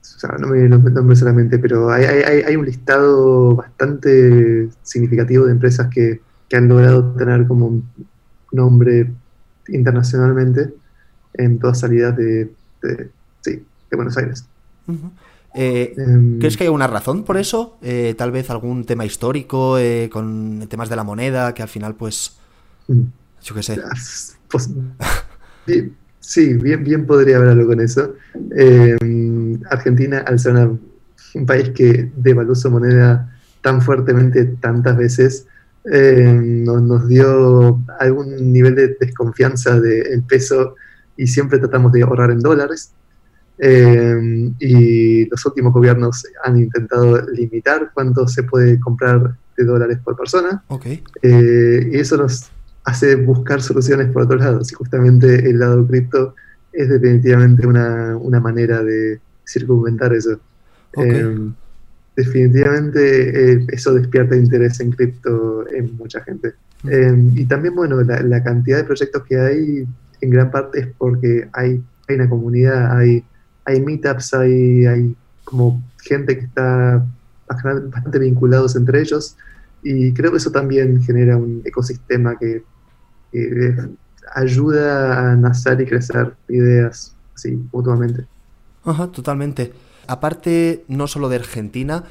sea, no me nombro solamente, pero hay, hay, hay, un listado bastante significativo de empresas que, que han logrado tener como nombre internacionalmente en todas salidas de, sí, de Buenos Aires. Eh, em, ¿Crees que hay una razón por eso? Eh, tal vez algún tema histórico eh, con temas de la moneda que al final, pues, mm. yo qué sé. Pues, sí, bien, bien podría haber algo con eso. Em, Argentina, al ser un país que devaluó su moneda tan fuertemente tantas veces, em, nos, dio algún nivel de desconfianza del peso y siempre tratamos de ahorrar en dólares. Eh, y los últimos gobiernos han intentado limitar cuánto se puede comprar de dólares por persona. Eh, y eso nos hace buscar soluciones por otros lados. Y justamente el lado cripto es definitivamente una, una manera de circunventar eso. Eh, definitivamente eso despierta interés en cripto en mucha gente. y también, bueno, la, la, cantidad de proyectos que hay en gran parte es porque hay, hay una comunidad, hay hay meetups, hay, hay como gente que está bastante vinculados entre ellos y creo que eso también genera un ecosistema que, ayuda a nacer y crecer ideas así mutuamente. Ajá, totalmente. Aparte, no solo de Argentina,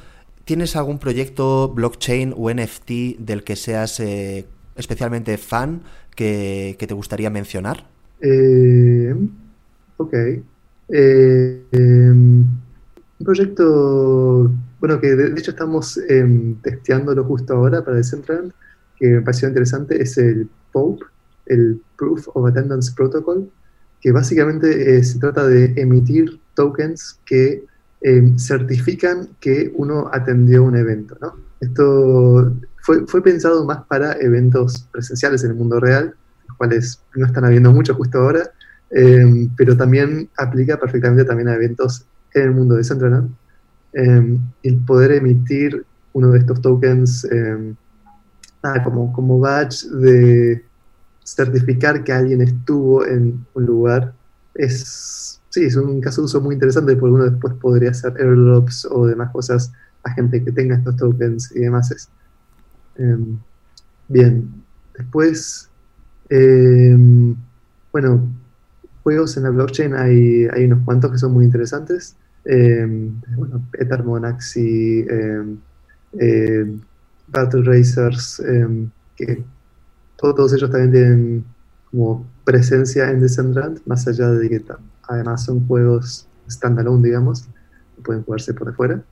¿tienes algún proyecto blockchain o NFT del que seas eh, especialmente fan que, te gustaría mencionar? Eh, ok. Eh, em, un proyecto, bueno, que de, hecho estamos eh, testeándolo justo ahora para Decentraland, que me pareció interesante, es el POPE, el Proof of Attendance Protocol, que básicamente eh, se trata de emitir tokens que em, certifican que uno atendió un evento. ¿no? Esto fue, fue pensado más para eventos presenciales en el mundo real, los cuales no están habiendo mucho justo ahora, em, pero también aplica perfectamente también a eventos en el mundo de Decentraland. Eh, el poder emitir uno de estos tokens em, como, como badge de certificar que alguien estuvo en un lugar es, sí, es un caso de uso muy interesante porque uno después podría hacer airdrops o demás cosas a gente que tenga estos tokens y demás. Em, bien, después, em, bueno, juegos en la blockchain hay, hay unos cuantos que son muy interesantes. Em, bueno, Ether Monaxi, Battle Racers, que todos ellos también tienen como presencia en Decentraland, más allá de que además son juegos standalone, digamos, pueden jugarse por afuera.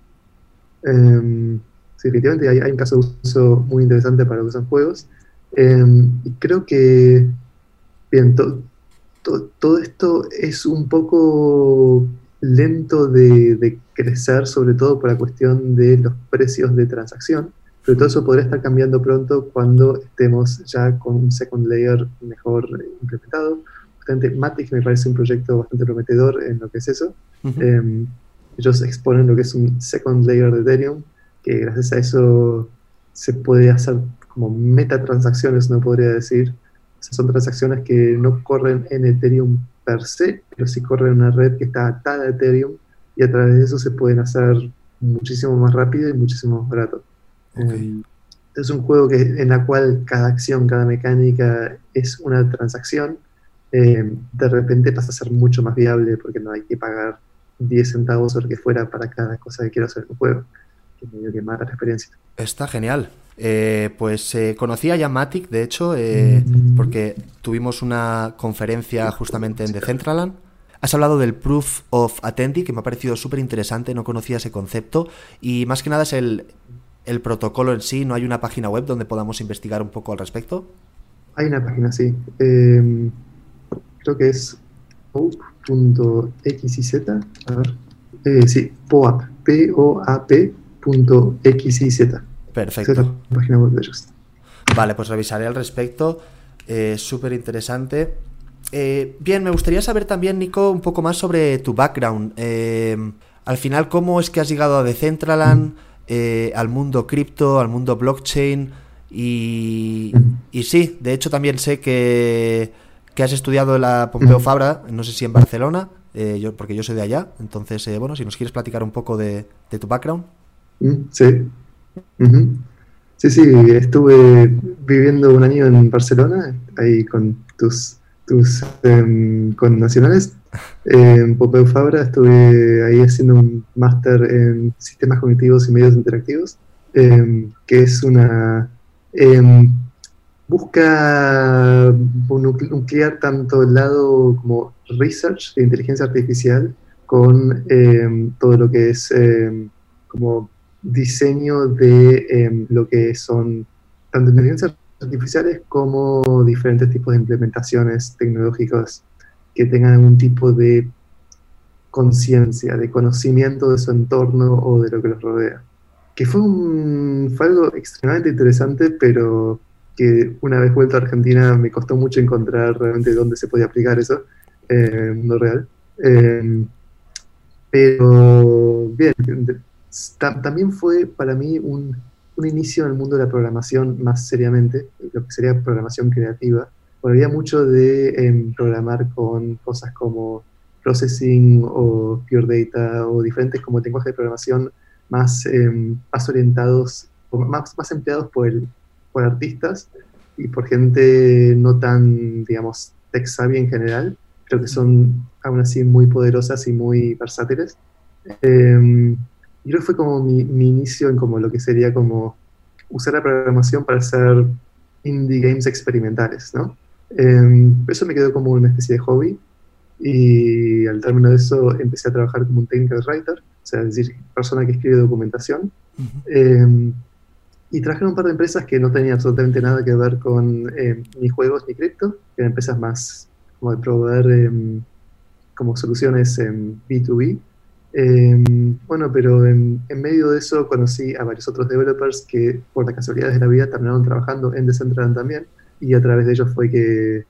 Eh, sí, efectivamente hay, un caso de uso muy interesante para los juegos. Em, y creo que, bien, todo esto es un poco lento de, de, crecer, sobre todo por la cuestión de los precios de transacción. Pero todo eso podría estar cambiando pronto cuando estemos ya con un second layer mejor implementado. Matic me parece un proyecto bastante prometedor en lo que es eso. Em, ellos exponen lo que es un second layer de Ethereum, que gracias a eso se puede hacer como metatransacciones, no podría decir. O sea, son transacciones que no corren en Ethereum per se, pero sí corren en una red que está atada a Ethereum y a través de eso se pueden hacer muchísimo más rápido y muchísimo más barato. Eh, es un juego que, en la cual cada acción, cada mecánica es una transacción. Eh, de repente pasa a ser mucho más viable porque no hay que pagar 10 centavos o lo que fuera para cada cosa que quiero hacer en un juego. Que medio que mata la experiencia. Está genial. Eh, pues eh, conocía ya Matic, de hecho, mm. porque tuvimos una conferencia justamente en Decentraland. Has hablado del Proof of Attendee, que me ha parecido súper interesante, no conocía ese concepto. Y más que nada es el el protocolo en sí? ¿No hay una página web donde podamos investigar un poco al respecto? Hay una página, sí. Creo que es poap.xyz. A ver. Eh, sí, poap. P-O-A-P.xyz. Perfecto. página web de ellos. Vale, pues revisaré al respecto. Eh, Súper interesante. Eh, bien, me gustaría saber también, Nico, un poco más sobre tu background. Em, al final, ¿cómo es que has llegado a Decentraland? Eh, al mundo cripto, al mundo blockchain. Y, y, sí, de hecho también sé que, que has estudiado en la Pompeo Fabra, no sé si en Barcelona, eh, yo, porque yo soy de allá. Entonces, eh, bueno, si nos quieres platicar un poco de, tu background. Sí. Sí, sí, estuve viviendo un año en Barcelona, ahí con tus, tus em, con nacionales en Pompeu Fabra estuve ahí haciendo un máster en sistemas cognitivos y medios interactivos, em, que es una... Em, busca nuclear tanto el lado como research de inteligencia artificial con em, todo lo que es como diseño de lo que son tanto inteligencias artificiales como diferentes tipos de implementaciones tecnológicas que tengan algún tipo de conciencia, de conocimiento de su entorno o de lo que los rodea. Que fue, un, fue algo extremadamente interesante, pero que una vez vuelto a Argentina me costó mucho encontrar realmente dónde se podía aplicar eso en el mundo real. Em, pero bien, también fue para mí un, un, inicio en el mundo de la programación más seriamente, lo que sería programación creativa, había mucho de em, programar con cosas como processing o pure data o diferentes como lenguajes de programación más, em, más orientados, o más, más empleados por, el, por artistas y por gente no tan, digamos, tech savvy en general. Creo que son aún así muy poderosas y muy versátiles. Eh, y creo que fue como mi, mi, inicio en como lo que sería como usar la programación para hacer indie games experimentales, ¿no? Em, eso me quedó como una especie de hobby y al término de eso empecé a trabajar como un technical writer, o sea, es decir, persona que escribe documentación. Em, y en un par de empresas que no tenían absolutamente nada que ver con em, ni juegos ni cripto, eran empresas más como de proveer como soluciones en B2B. Em, bueno, pero en, medio de eso conocí a varios otros developers que por las casualidades de la vida terminaron trabajando en Decentraland también y a través de ellos fue que,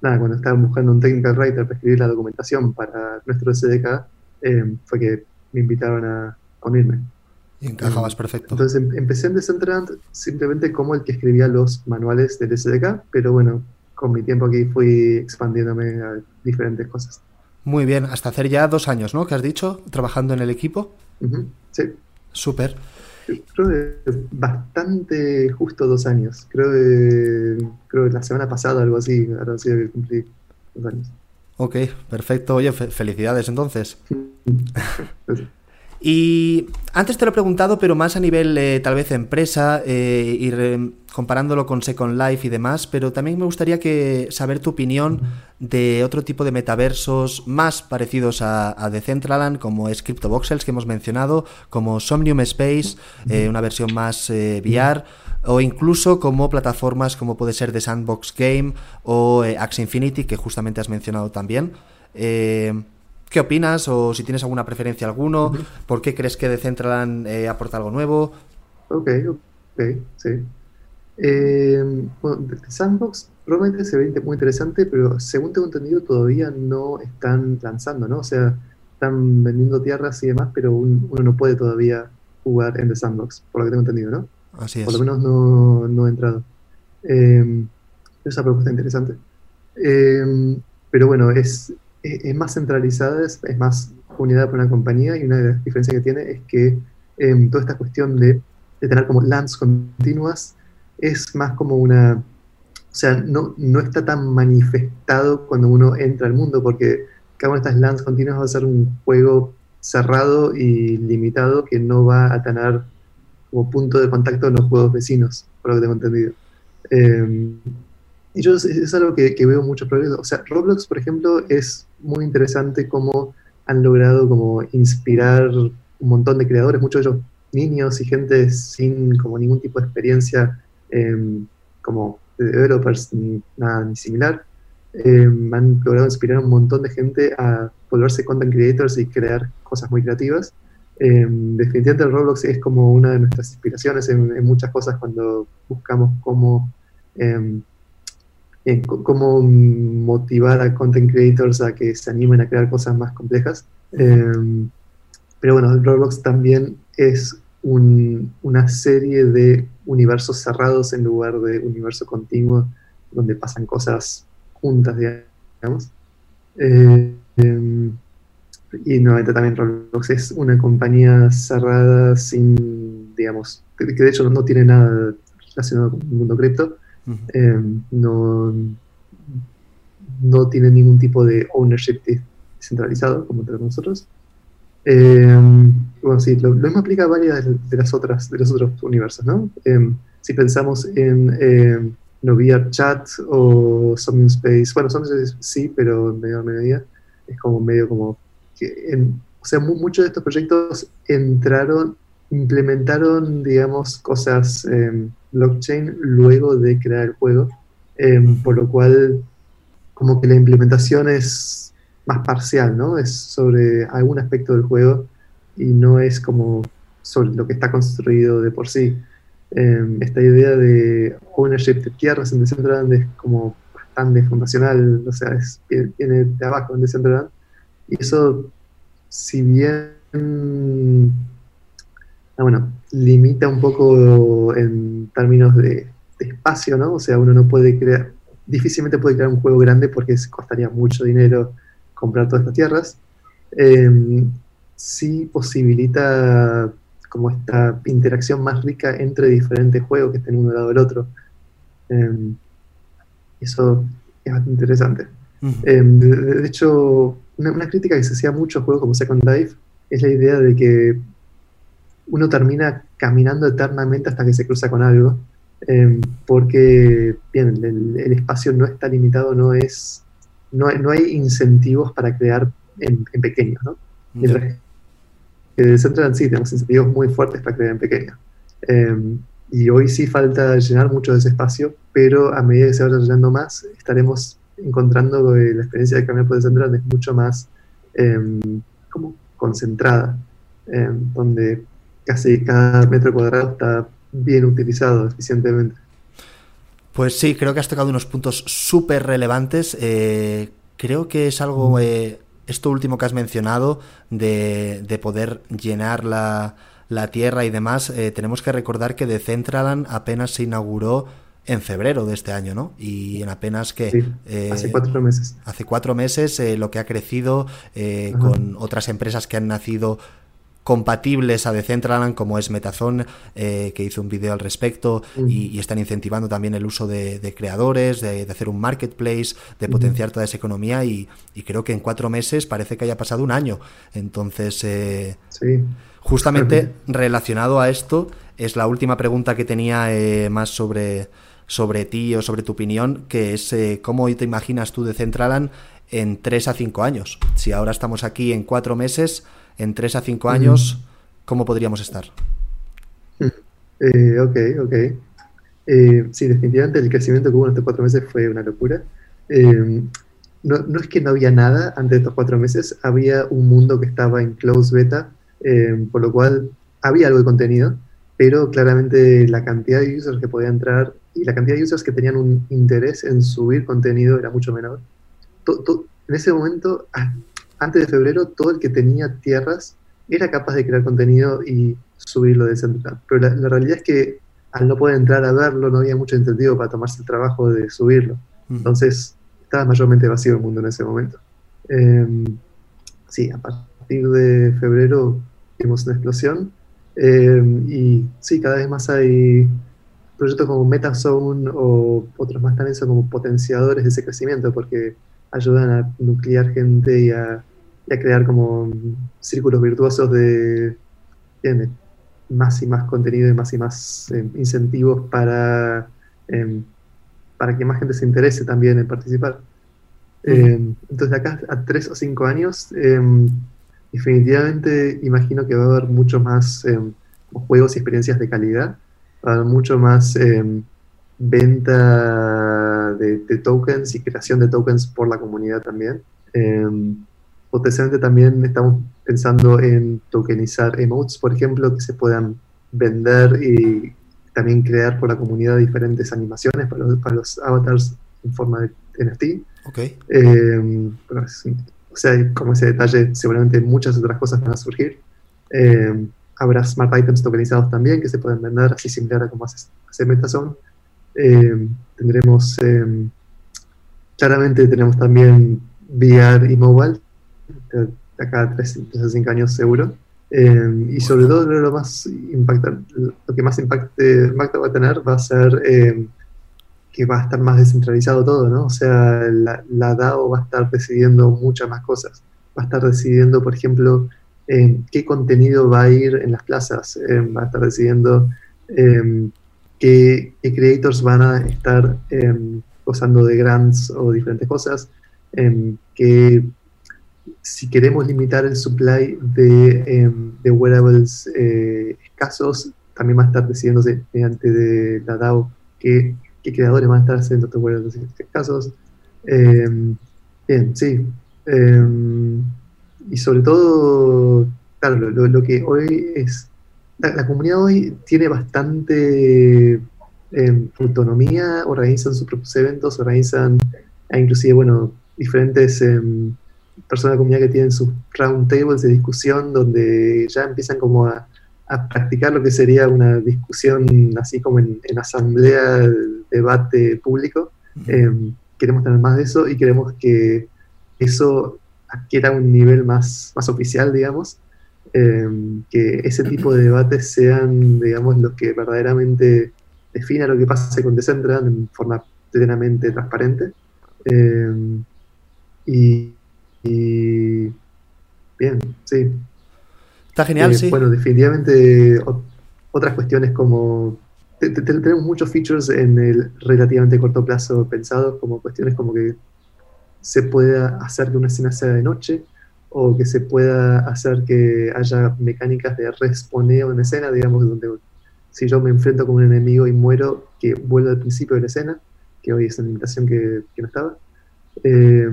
nada, cuando estaban buscando un technical writer para escribir la documentación para nuestro SDK, em, fue que me invitaron a unirme. Y encajabas perfecto. Entonces em, empecé en Decentraland simplemente como el que escribía los manuales del SDK, pero bueno, con mi tiempo aquí fui expandiéndome a diferentes cosas. Muy bien, hasta hacer ya dos años, ¿no? Que has dicho, trabajando en el equipo. Sí. Súper. Creo que bastante justo dos años. Creo que, creo que la semana pasada algo así, ahora sí que cumplí dos años. Ok, perfecto. Oye, felicidades entonces. Y antes te lo he preguntado, pero más a nivel eh, tal vez empresa, eh, ir comparándolo con Second Life y demás, pero también me gustaría que saber tu opinión de otro tipo de metaversos más parecidos a, a Decentraland, como es CryptoVoxels que hemos mencionado, como Somnium Space, eh, una versión más VR, o incluso como plataformas como puede ser The Sandbox Game o Axie Infinity, que justamente has mencionado también. ¿Qué opinas o si tienes alguna preferencia alguno? ¿Por qué crees que Decentraland eh, aporta algo nuevo? Ok, ok, sí. Eh, bueno, Sandbox probablemente se ve muy interesante, pero según tengo entendido todavía no están lanzando, ¿no? O sea, están vendiendo tierras y demás, pero uno no puede todavía jugar en The Sandbox, por lo que tengo entendido, ¿no? Así es. Por lo menos no, no he entrado. Eh, esa propuesta interesante. Eh, pero bueno, es, es, más centralizada, es, más unidad por una compañía y una de las diferencias que tiene es que em, toda esta cuestión de, tener como lands continuas es más como una... O sea, no, no está tan manifestado cuando uno entra al mundo porque cada una de estas lands continuas va a ser un juego cerrado y limitado que no va a tener como punto de contacto los juegos vecinos, por lo que tengo entendido. Eh, y yo es, algo que, veo mucho progreso. O sea, Roblox, por ejemplo, es muy interesante cómo han logrado como inspirar un montón de creadores, muchos de ellos niños y gente sin como ningún tipo de experiencia em, como de developers ni nada ni similar. Em, han logrado inspirar a un montón de gente a volverse content creators y crear cosas muy creativas. Em, definitivamente Roblox es como una de nuestras inspiraciones en, en muchas cosas cuando buscamos cómo cómo motivar a content creators a que se animen a crear cosas más complejas. Em, pero bueno, Roblox también es una serie de universos cerrados en lugar de universo continuo donde pasan cosas juntas, digamos. Em, y nuevamente también Roblox es una compañía cerrada sin, digamos, que de hecho no tiene nada relacionado con el mundo cripto, Em, no, no tiene ningún tipo de ownership descentralizado como tenemos nosotros. Em, bueno, sí, lo, mismo aplica a varias de, las otras, de los otros universos, ¿no? Em, si pensamos en Novia Chat o Something Space, bueno, Something Space sí, pero en menor medida, es como medio como o sea, muchos de estos proyectos entraron, implementaron, digamos, cosas blockchain luego de crear el juego, em, por lo cual como que la implementación es más parcial, ¿no? Es sobre algún aspecto del juego y no es como sobre lo que está construido de por sí. Em, esta idea de ownership de tierras en Decentraland es como bastante fundacional, o sea, es, viene de abajo en Decentraland. Y eso, si bien Ah, bueno, limita un poco en términos de, espacio, ¿no? O sea, uno no puede crear, difícilmente puede crear un juego grande porque costaría mucho dinero comprar todas estas tierras. Em, sí posibilita como esta interacción más rica entre diferentes juegos que estén uno al lado del otro. Em, eso es bastante interesante. Em, de, hecho, una, una, crítica que se hacía mucho a juegos como Second Life es la idea de que uno termina caminando eternamente hasta que se cruza con algo, em, porque bien, el, espacio no está limitado, no es no, no hay incentivos para crear en, pequeño, ¿no? Mientras que en Central sí tenemos incentivos muy fuertes para crear en pequeño. Em, y hoy sí falta llenar mucho de ese espacio, pero a medida que se vaya llenando más, estaremos encontrando que la experiencia de caminar por el Central es mucho más em, como concentrada, donde casi cada metro cuadrado está bien utilizado eficientemente. Pues sí, creo que has tocado unos puntos súper relevantes. Eh, creo que es algo, eh, esto último que has mencionado, de, poder llenar la, tierra y demás. Eh, tenemos que recordar que Decentraland apenas se inauguró en febrero de este año, ¿no? Y en apenas que... hace cuatro meses. Hace cuatro meses lo que ha crecido con otras empresas que han nacido compatibles a Decentraland, como es Metazone, eh, que hizo un vídeo al respecto, y, están incentivando también el uso de, creadores, de, hacer un marketplace, de potenciar toda esa economía, y, creo que en cuatro meses parece que haya pasado un año. Entonces, eh, justamente relacionado a esto, es la última pregunta que tenía eh, más sobre, sobre ti o sobre tu opinión, que es cómo te imaginas tú de Centraland en tres a cinco años. Si ahora estamos aquí en cuatro meses, en 3 a 5 años, ¿cómo podríamos estar? Eh, ok, ok. Eh, sí, definitivamente el crecimiento que hubo en estos cuatro meses fue una locura. Eh, no, no, es que no había nada antes de estos cuatro meses, había un mundo que estaba en close beta, por lo cual había algo de contenido, pero claramente la cantidad de users que podían entrar y la cantidad de users que tenían un interés en subir contenido era mucho menor. en ese momento, ah, antes de febrero, todo el que tenía tierras era capaz de crear contenido y subirlo de central. Pero la, realidad es que al no poder entrar a verlo, no había mucho incentivo para tomarse el trabajo de subirlo. Entonces, estaba mayormente vacío el mundo en ese momento. Em, sí, a partir de febrero vimos una explosión. Em, y sí, cada vez más hay proyectos como MetaZone o otros más también son como potenciadores de ese crecimiento, porque ayudan a nuclear gente y a, crear como círculos virtuosos de, más y más contenido y más y más em, incentivos para, em, para que más gente se interese también en participar. Em, entonces, de acá a tres o cinco años, definitivamente imagino que va a haber mucho más juegos y experiencias de calidad, va a haber mucho más venta de, tokens y creación de tokens por la comunidad también. Potencialmente también estamos pensando en tokenizar emotes, por ejemplo, que se puedan vender y también crear por la comunidad diferentes animaciones para los, para los avatars en forma de NFT. Okay. Eh, o sea, como ese detalle, seguramente muchas otras cosas van a surgir. Eh, habrá smart items tokenizados también que se pueden vender, así similar a como hace, hace Metazone. Eh, tendremos, claramente tenemos también VR y mobile, a 3 a 5 años seguro. Eh, y sobre todo lo más impactante, lo que más impacte, impacto va a tener va a ser que va a estar más descentralizado todo, ¿no? O sea, la, la, DAO va a estar decidiendo muchas más cosas. Va a estar decidiendo, por ejemplo, qué contenido va a ir en las plazas. va a estar decidiendo que, creators van a estar eh, gozando de grants o diferentes cosas, em, que si queremos limitar el supply de, em, de wearables eh, escasos, también va a estar decidiéndose mediante de la DAO qué, creadores van a estar haciendo estos wearables escasos. bien, sí. y sobre todo, claro, lo que hoy es la, comunidad hoy tiene bastante em, autonomía, organizan sus propios eventos, organizan inclusive, bueno, diferentes em, personas de la comunidad que tienen sus round tables de discusión donde ya empiezan como a, practicar lo que sería una discusión así como en, asamblea, debate público. Em, queremos tener más de eso y queremos que eso adquiera un nivel más, más oficial, digamos, Em, que ese tipo de debates sean, digamos, los que verdaderamente definan lo que pasa con Decentraland en forma plenamente transparente. Em, y, bien, sí. Está genial, eh, sí. Bueno, definitivamente otras cuestiones como... tenemos muchos features en el relativamente corto plazo pensados, como cuestiones como que se pueda hacer que una escena sea de noche, o que se pueda hacer que haya mecánicas de responeo en escena, digamos, donde si yo me enfrento con un enemigo y muero, que vuelva al principio de la escena, que hoy es una limitación que, no estaba. Eh,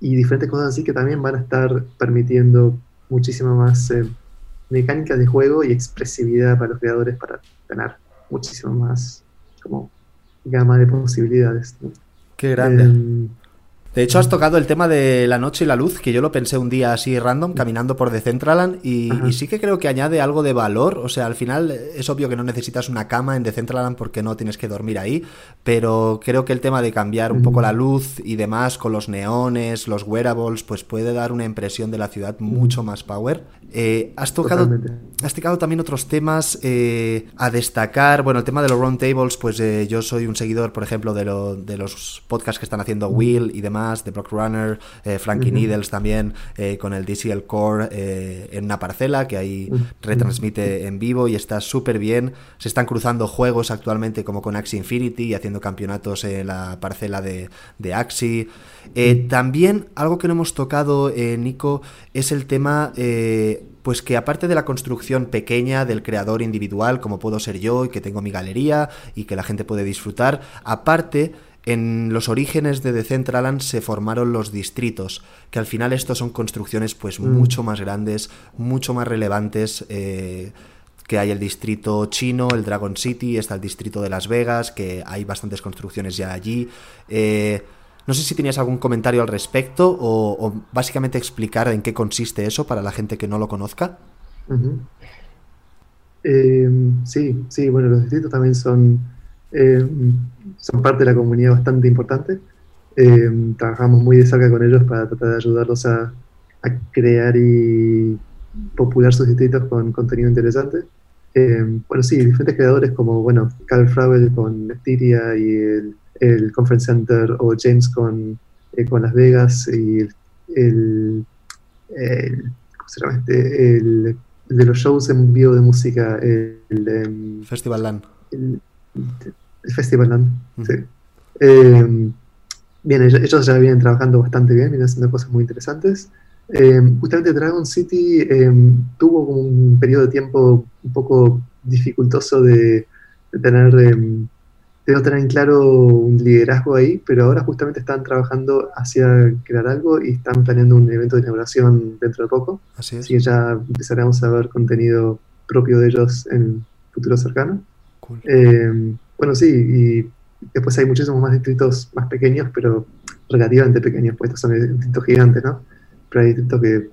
y diferentes cosas así que también van a estar permitiendo muchísima más eh, mecánica de juego y expresividad para los creadores para tener muchísimo más como gama de posibilidades. Qué grande. Em, de hecho, has tocado el tema de la noche y la luz, que yo lo pensé un día así random, caminando por Decentraland, y, y sí que creo que añade algo de valor. O sea, al final es obvio que no necesitas una cama en Decentraland porque no tienes que dormir ahí, pero creo que el tema de cambiar un poco la luz y demás con los neones, los wearables, pues puede dar una impresión de la ciudad mucho más power. Eh, has tocado has tocado también otros temas eh, a destacar. Bueno, el tema de los roundtables, pues eh, yo soy un seguidor, por ejemplo, de, lo, de los podcasts que están haciendo Will y demás, de Brock Runner, Frankie Needles también, con el DCL Core en una parcela que ahí retransmite en vivo y está súper bien. Se están cruzando juegos actualmente como con Axie Infinity y haciendo campeonatos en la parcela de, de Axie. también algo que no hemos tocado, Nico, es el tema pues que aparte de la construcción pequeña del creador individual, como puedo ser yo y que tengo mi galería y que la gente puede disfrutar, aparte en los orígenes de Decentraland se formaron los distritos, que al final estos son construcciones pues mm. mucho más grandes, mucho más relevantes. Eh, que hay el distrito chino, el Dragon City, está el distrito de Las Vegas, que hay bastantes construcciones ya allí. Eh, no sé si tenías algún comentario al respecto o, básicamente explicar en qué consiste eso para la gente que no lo conozca. Em, sí, sí, bueno, los distritos también son, em, son parte de la comunidad bastante importante. Em, trabajamos muy de cerca con ellos para tratar de ayudarlos a, crear y popular sus distritos con contenido interesante. bueno, sí, diferentes creadores como, bueno, Carl Fravel con Estiria y el el Conference Center o James con, eh, con Las Vegas y el, ¿cómo se llama este? El, de los shows en vivo de música, el, Festival Land. El, Festival Land, sí. Em, bien, ellos ya vienen trabajando bastante bien, vienen haciendo cosas muy interesantes. Em, justamente Dragon City em, tuvo un periodo de tiempo un poco dificultoso de, de tener no tener en claro un liderazgo ahí, pero ahora justamente están trabajando hacia crear algo y están planeando un evento de inauguración dentro de poco. Así es. Así que ya empezaremos a ver contenido propio de ellos en futuro cercano. Eh, bueno, sí, y después hay muchísimos más distritos más pequeños, pero relativamente pequeños, pues estos son distritos gigantes, ¿no? Pero hay distritos que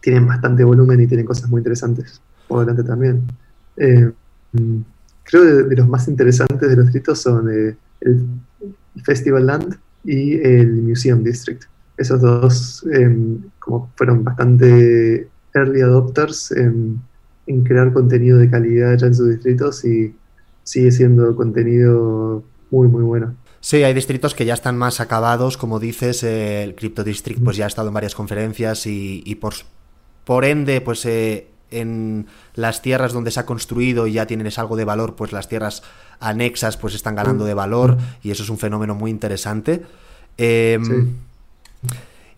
tienen bastante volumen y tienen cosas muy interesantes por delante también. Eh, creo de, de, los más interesantes de los distritos son eh, el Festival Land y el Museum District. Esos dos em, como fueron bastante early adopters en, crear contenido de calidad ya en sus distritos y sigue siendo contenido muy muy bueno. Sí, hay distritos que ya están más acabados, como dices, el Crypto District pues ya ha estado en varias conferencias y, y por, por ende pues eh, en las tierras donde se ha construido y ya tienes algo de valor, pues las tierras anexas pues están ganando de valor y eso es un fenómeno muy interesante. Em,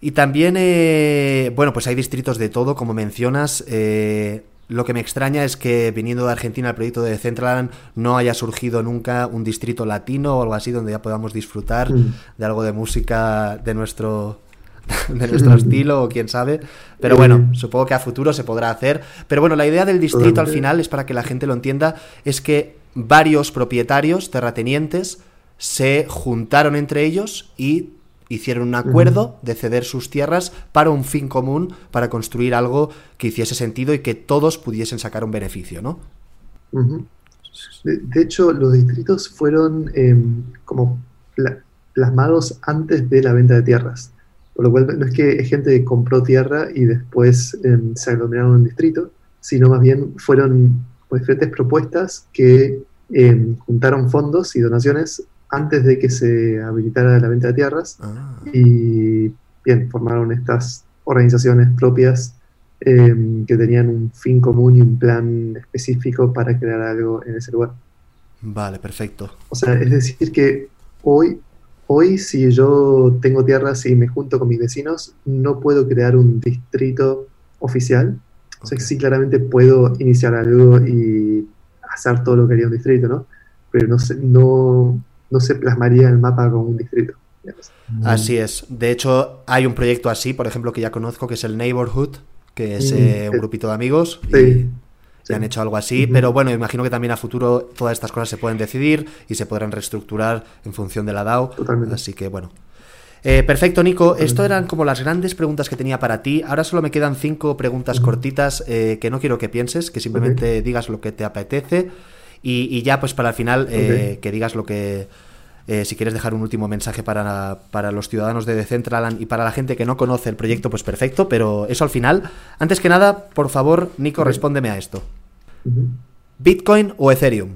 y también, eh, bueno, pues hay distritos de todo, como mencionas. Eh, lo que me extraña es que viniendo de Argentina el proyecto de Centraland no haya surgido nunca un distrito latino o algo así donde ya podamos disfrutar mm. de algo de música de nuestro de nuestro estilo o quién sabe. Pero bueno, supongo que a futuro se podrá hacer. Pero bueno, la idea del distrito al final es para que la gente lo entienda, es que varios propietarios, terratenientes, se juntaron entre ellos y hicieron un acuerdo de ceder sus tierras para un fin común, para construir algo que hiciese sentido y que todos pudiesen sacar un beneficio, ¿no? de, hecho, los distritos fueron em, como plasmados antes de la venta de tierras. Por lo cual no es que gente que compró tierra y después em, se aglomeraron en un distrito, sino más bien fueron pues, diferentes propuestas que em, juntaron fondos y donaciones antes de que se habilitara la venta de tierras ah. y bien, formaron estas organizaciones propias em, que tenían un fin común y un plan específico para crear algo en ese lugar. Vale, perfecto. O sea, es decir que hoy Hoy, si yo tengo tierras y me junto con mis vecinos, no puedo crear un distrito oficial. O sea, sí, claramente puedo iniciar algo y hacer todo lo que haría un distrito, ¿no? Pero no se, no, no se plasmaría el mapa como un distrito. Así es. De hecho, hay un proyecto así, por ejemplo, que ya conozco, que es el Neighborhood, que es eh, un grupito de amigos. Y... Sí. han hecho algo así, pero bueno, imagino que también a futuro todas estas cosas se pueden decidir y se podrán reestructurar en función de la DAO. Totalmente. Así que bueno. Eh, perfecto, Nico. Esto eran como las grandes preguntas que tenía para ti. Ahora solo me quedan cinco preguntas cortitas eh, que no quiero que pienses, que simplemente digas lo que te apetece y, y ya pues para el final eh, que digas lo que... si quieres dejar un último mensaje para, para los ciudadanos de Decentraland y para la gente que no conoce el proyecto, pues perfecto, pero eso al final. Antes que nada, por favor, Nico, respóndeme a esto. ¿Bitcoin o Ethereum?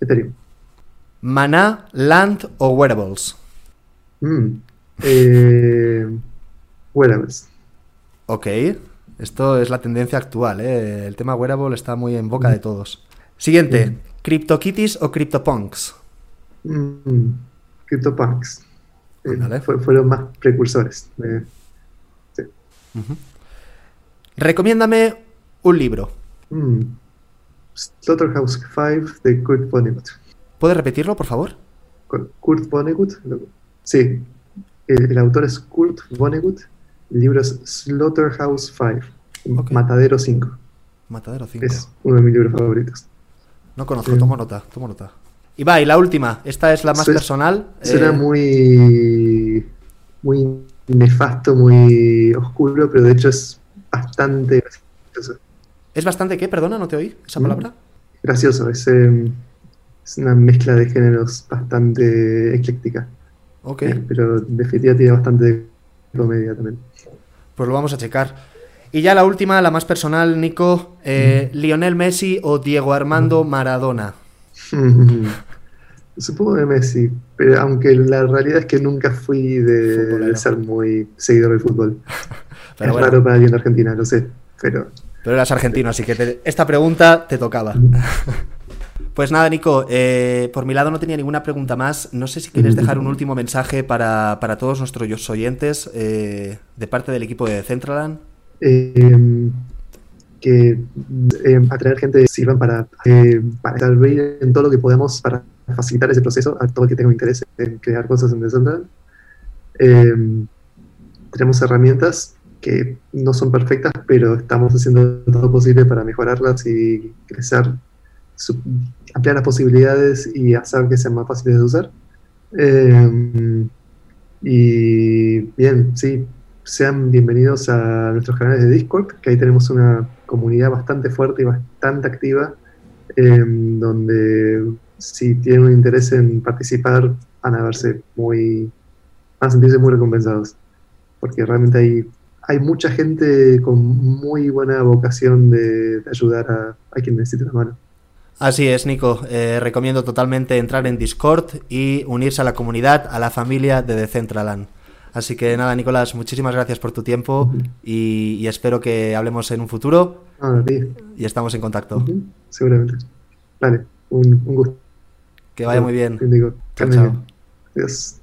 Ethereum. ¿Maná, Land o Wearables? Mm. Eh, wearables. Ok, esto es la tendencia actual, ¿eh? El tema wearable está muy en boca de todos. Siguiente, Mm. ¿CryptoKitties o CryptoPunks? Mm. CryptoPunks. Eh, Vale. fue- fueron más precursores. Sí. Recomiéndame un libro. Slaughterhouse 5 de Kurt Vonnegut. ¿Puedes repetirlo, por favor? Kurt Vonnegut. Sí, el, el autor es Kurt Vonnegut. El libro es Slaughterhouse 5, Ok. Matadero 5. Matadero 5. Es uno de mis libros favoritos. No conozco, Sí. tomo nota, tomo nota. Y va, y la última, esta es la más personal. Suena eh, muy, muy nefasto, muy oscuro, pero de hecho es bastante gracioso. ¿Es bastante qué? Perdona, no te oí esa Mm. palabra. Gracioso, es, eh, es una mezcla de géneros bastante ecléctica, Ok, eh, pero definitivamente tiene bastante de comedia también. pues lo vamos a checar. Y ya la última, la más personal, Nico. eh, ¿Lionel Messi o Diego Armando Maradona? Supongo que Messi, pero aunque la realidad es que nunca fui de, de ser muy seguidor del fútbol. Pero es bueno. raro para alguien de Argentina, lo sé, pero Pero eras argentino, así que esta pregunta te tocaba. Pues nada, Nico, eh, por mi lado no tenía ninguna pregunta más. No sé si quieres dejar un último mensaje para, para todos nuestros oyentes eh, de parte del equipo de Decentraland. eh, que eh, atraer gente sirvan para, eh, para intervenir en todo lo que podamos para facilitar ese proceso a todo el que tenga interés en crear cosas en Decentraland. Eh, tenemos herramientas que no son perfectas, pero estamos haciendo todo lo posible para mejorarlas y crecer, ampliar las posibilidades y hacer que sean más fáciles de usar. Eh, y bien, sí, sean bienvenidos a nuestros canales de Discord, que ahí tenemos una comunidad bastante fuerte y bastante activa, eh, donde si tienen un interés en participar, van a verse muy, van a sentirse muy recompensados, porque realmente hay, hay mucha gente con muy buena vocación de, de ayudar a, a quien necesite la mano. Así es, Nico. Eh, recomiendo totalmente entrar en Discord y unirse a la comunidad, a la familia de Decentraland. Así que nada, Nicolás, muchísimas gracias por tu tiempo y, y espero que hablemos en un futuro Ah, y estamos en contacto. ujú, seguramente. Vale, un, un gusto. Que vaya muy bien. Te digo, Chao, chao. bien. Adiós.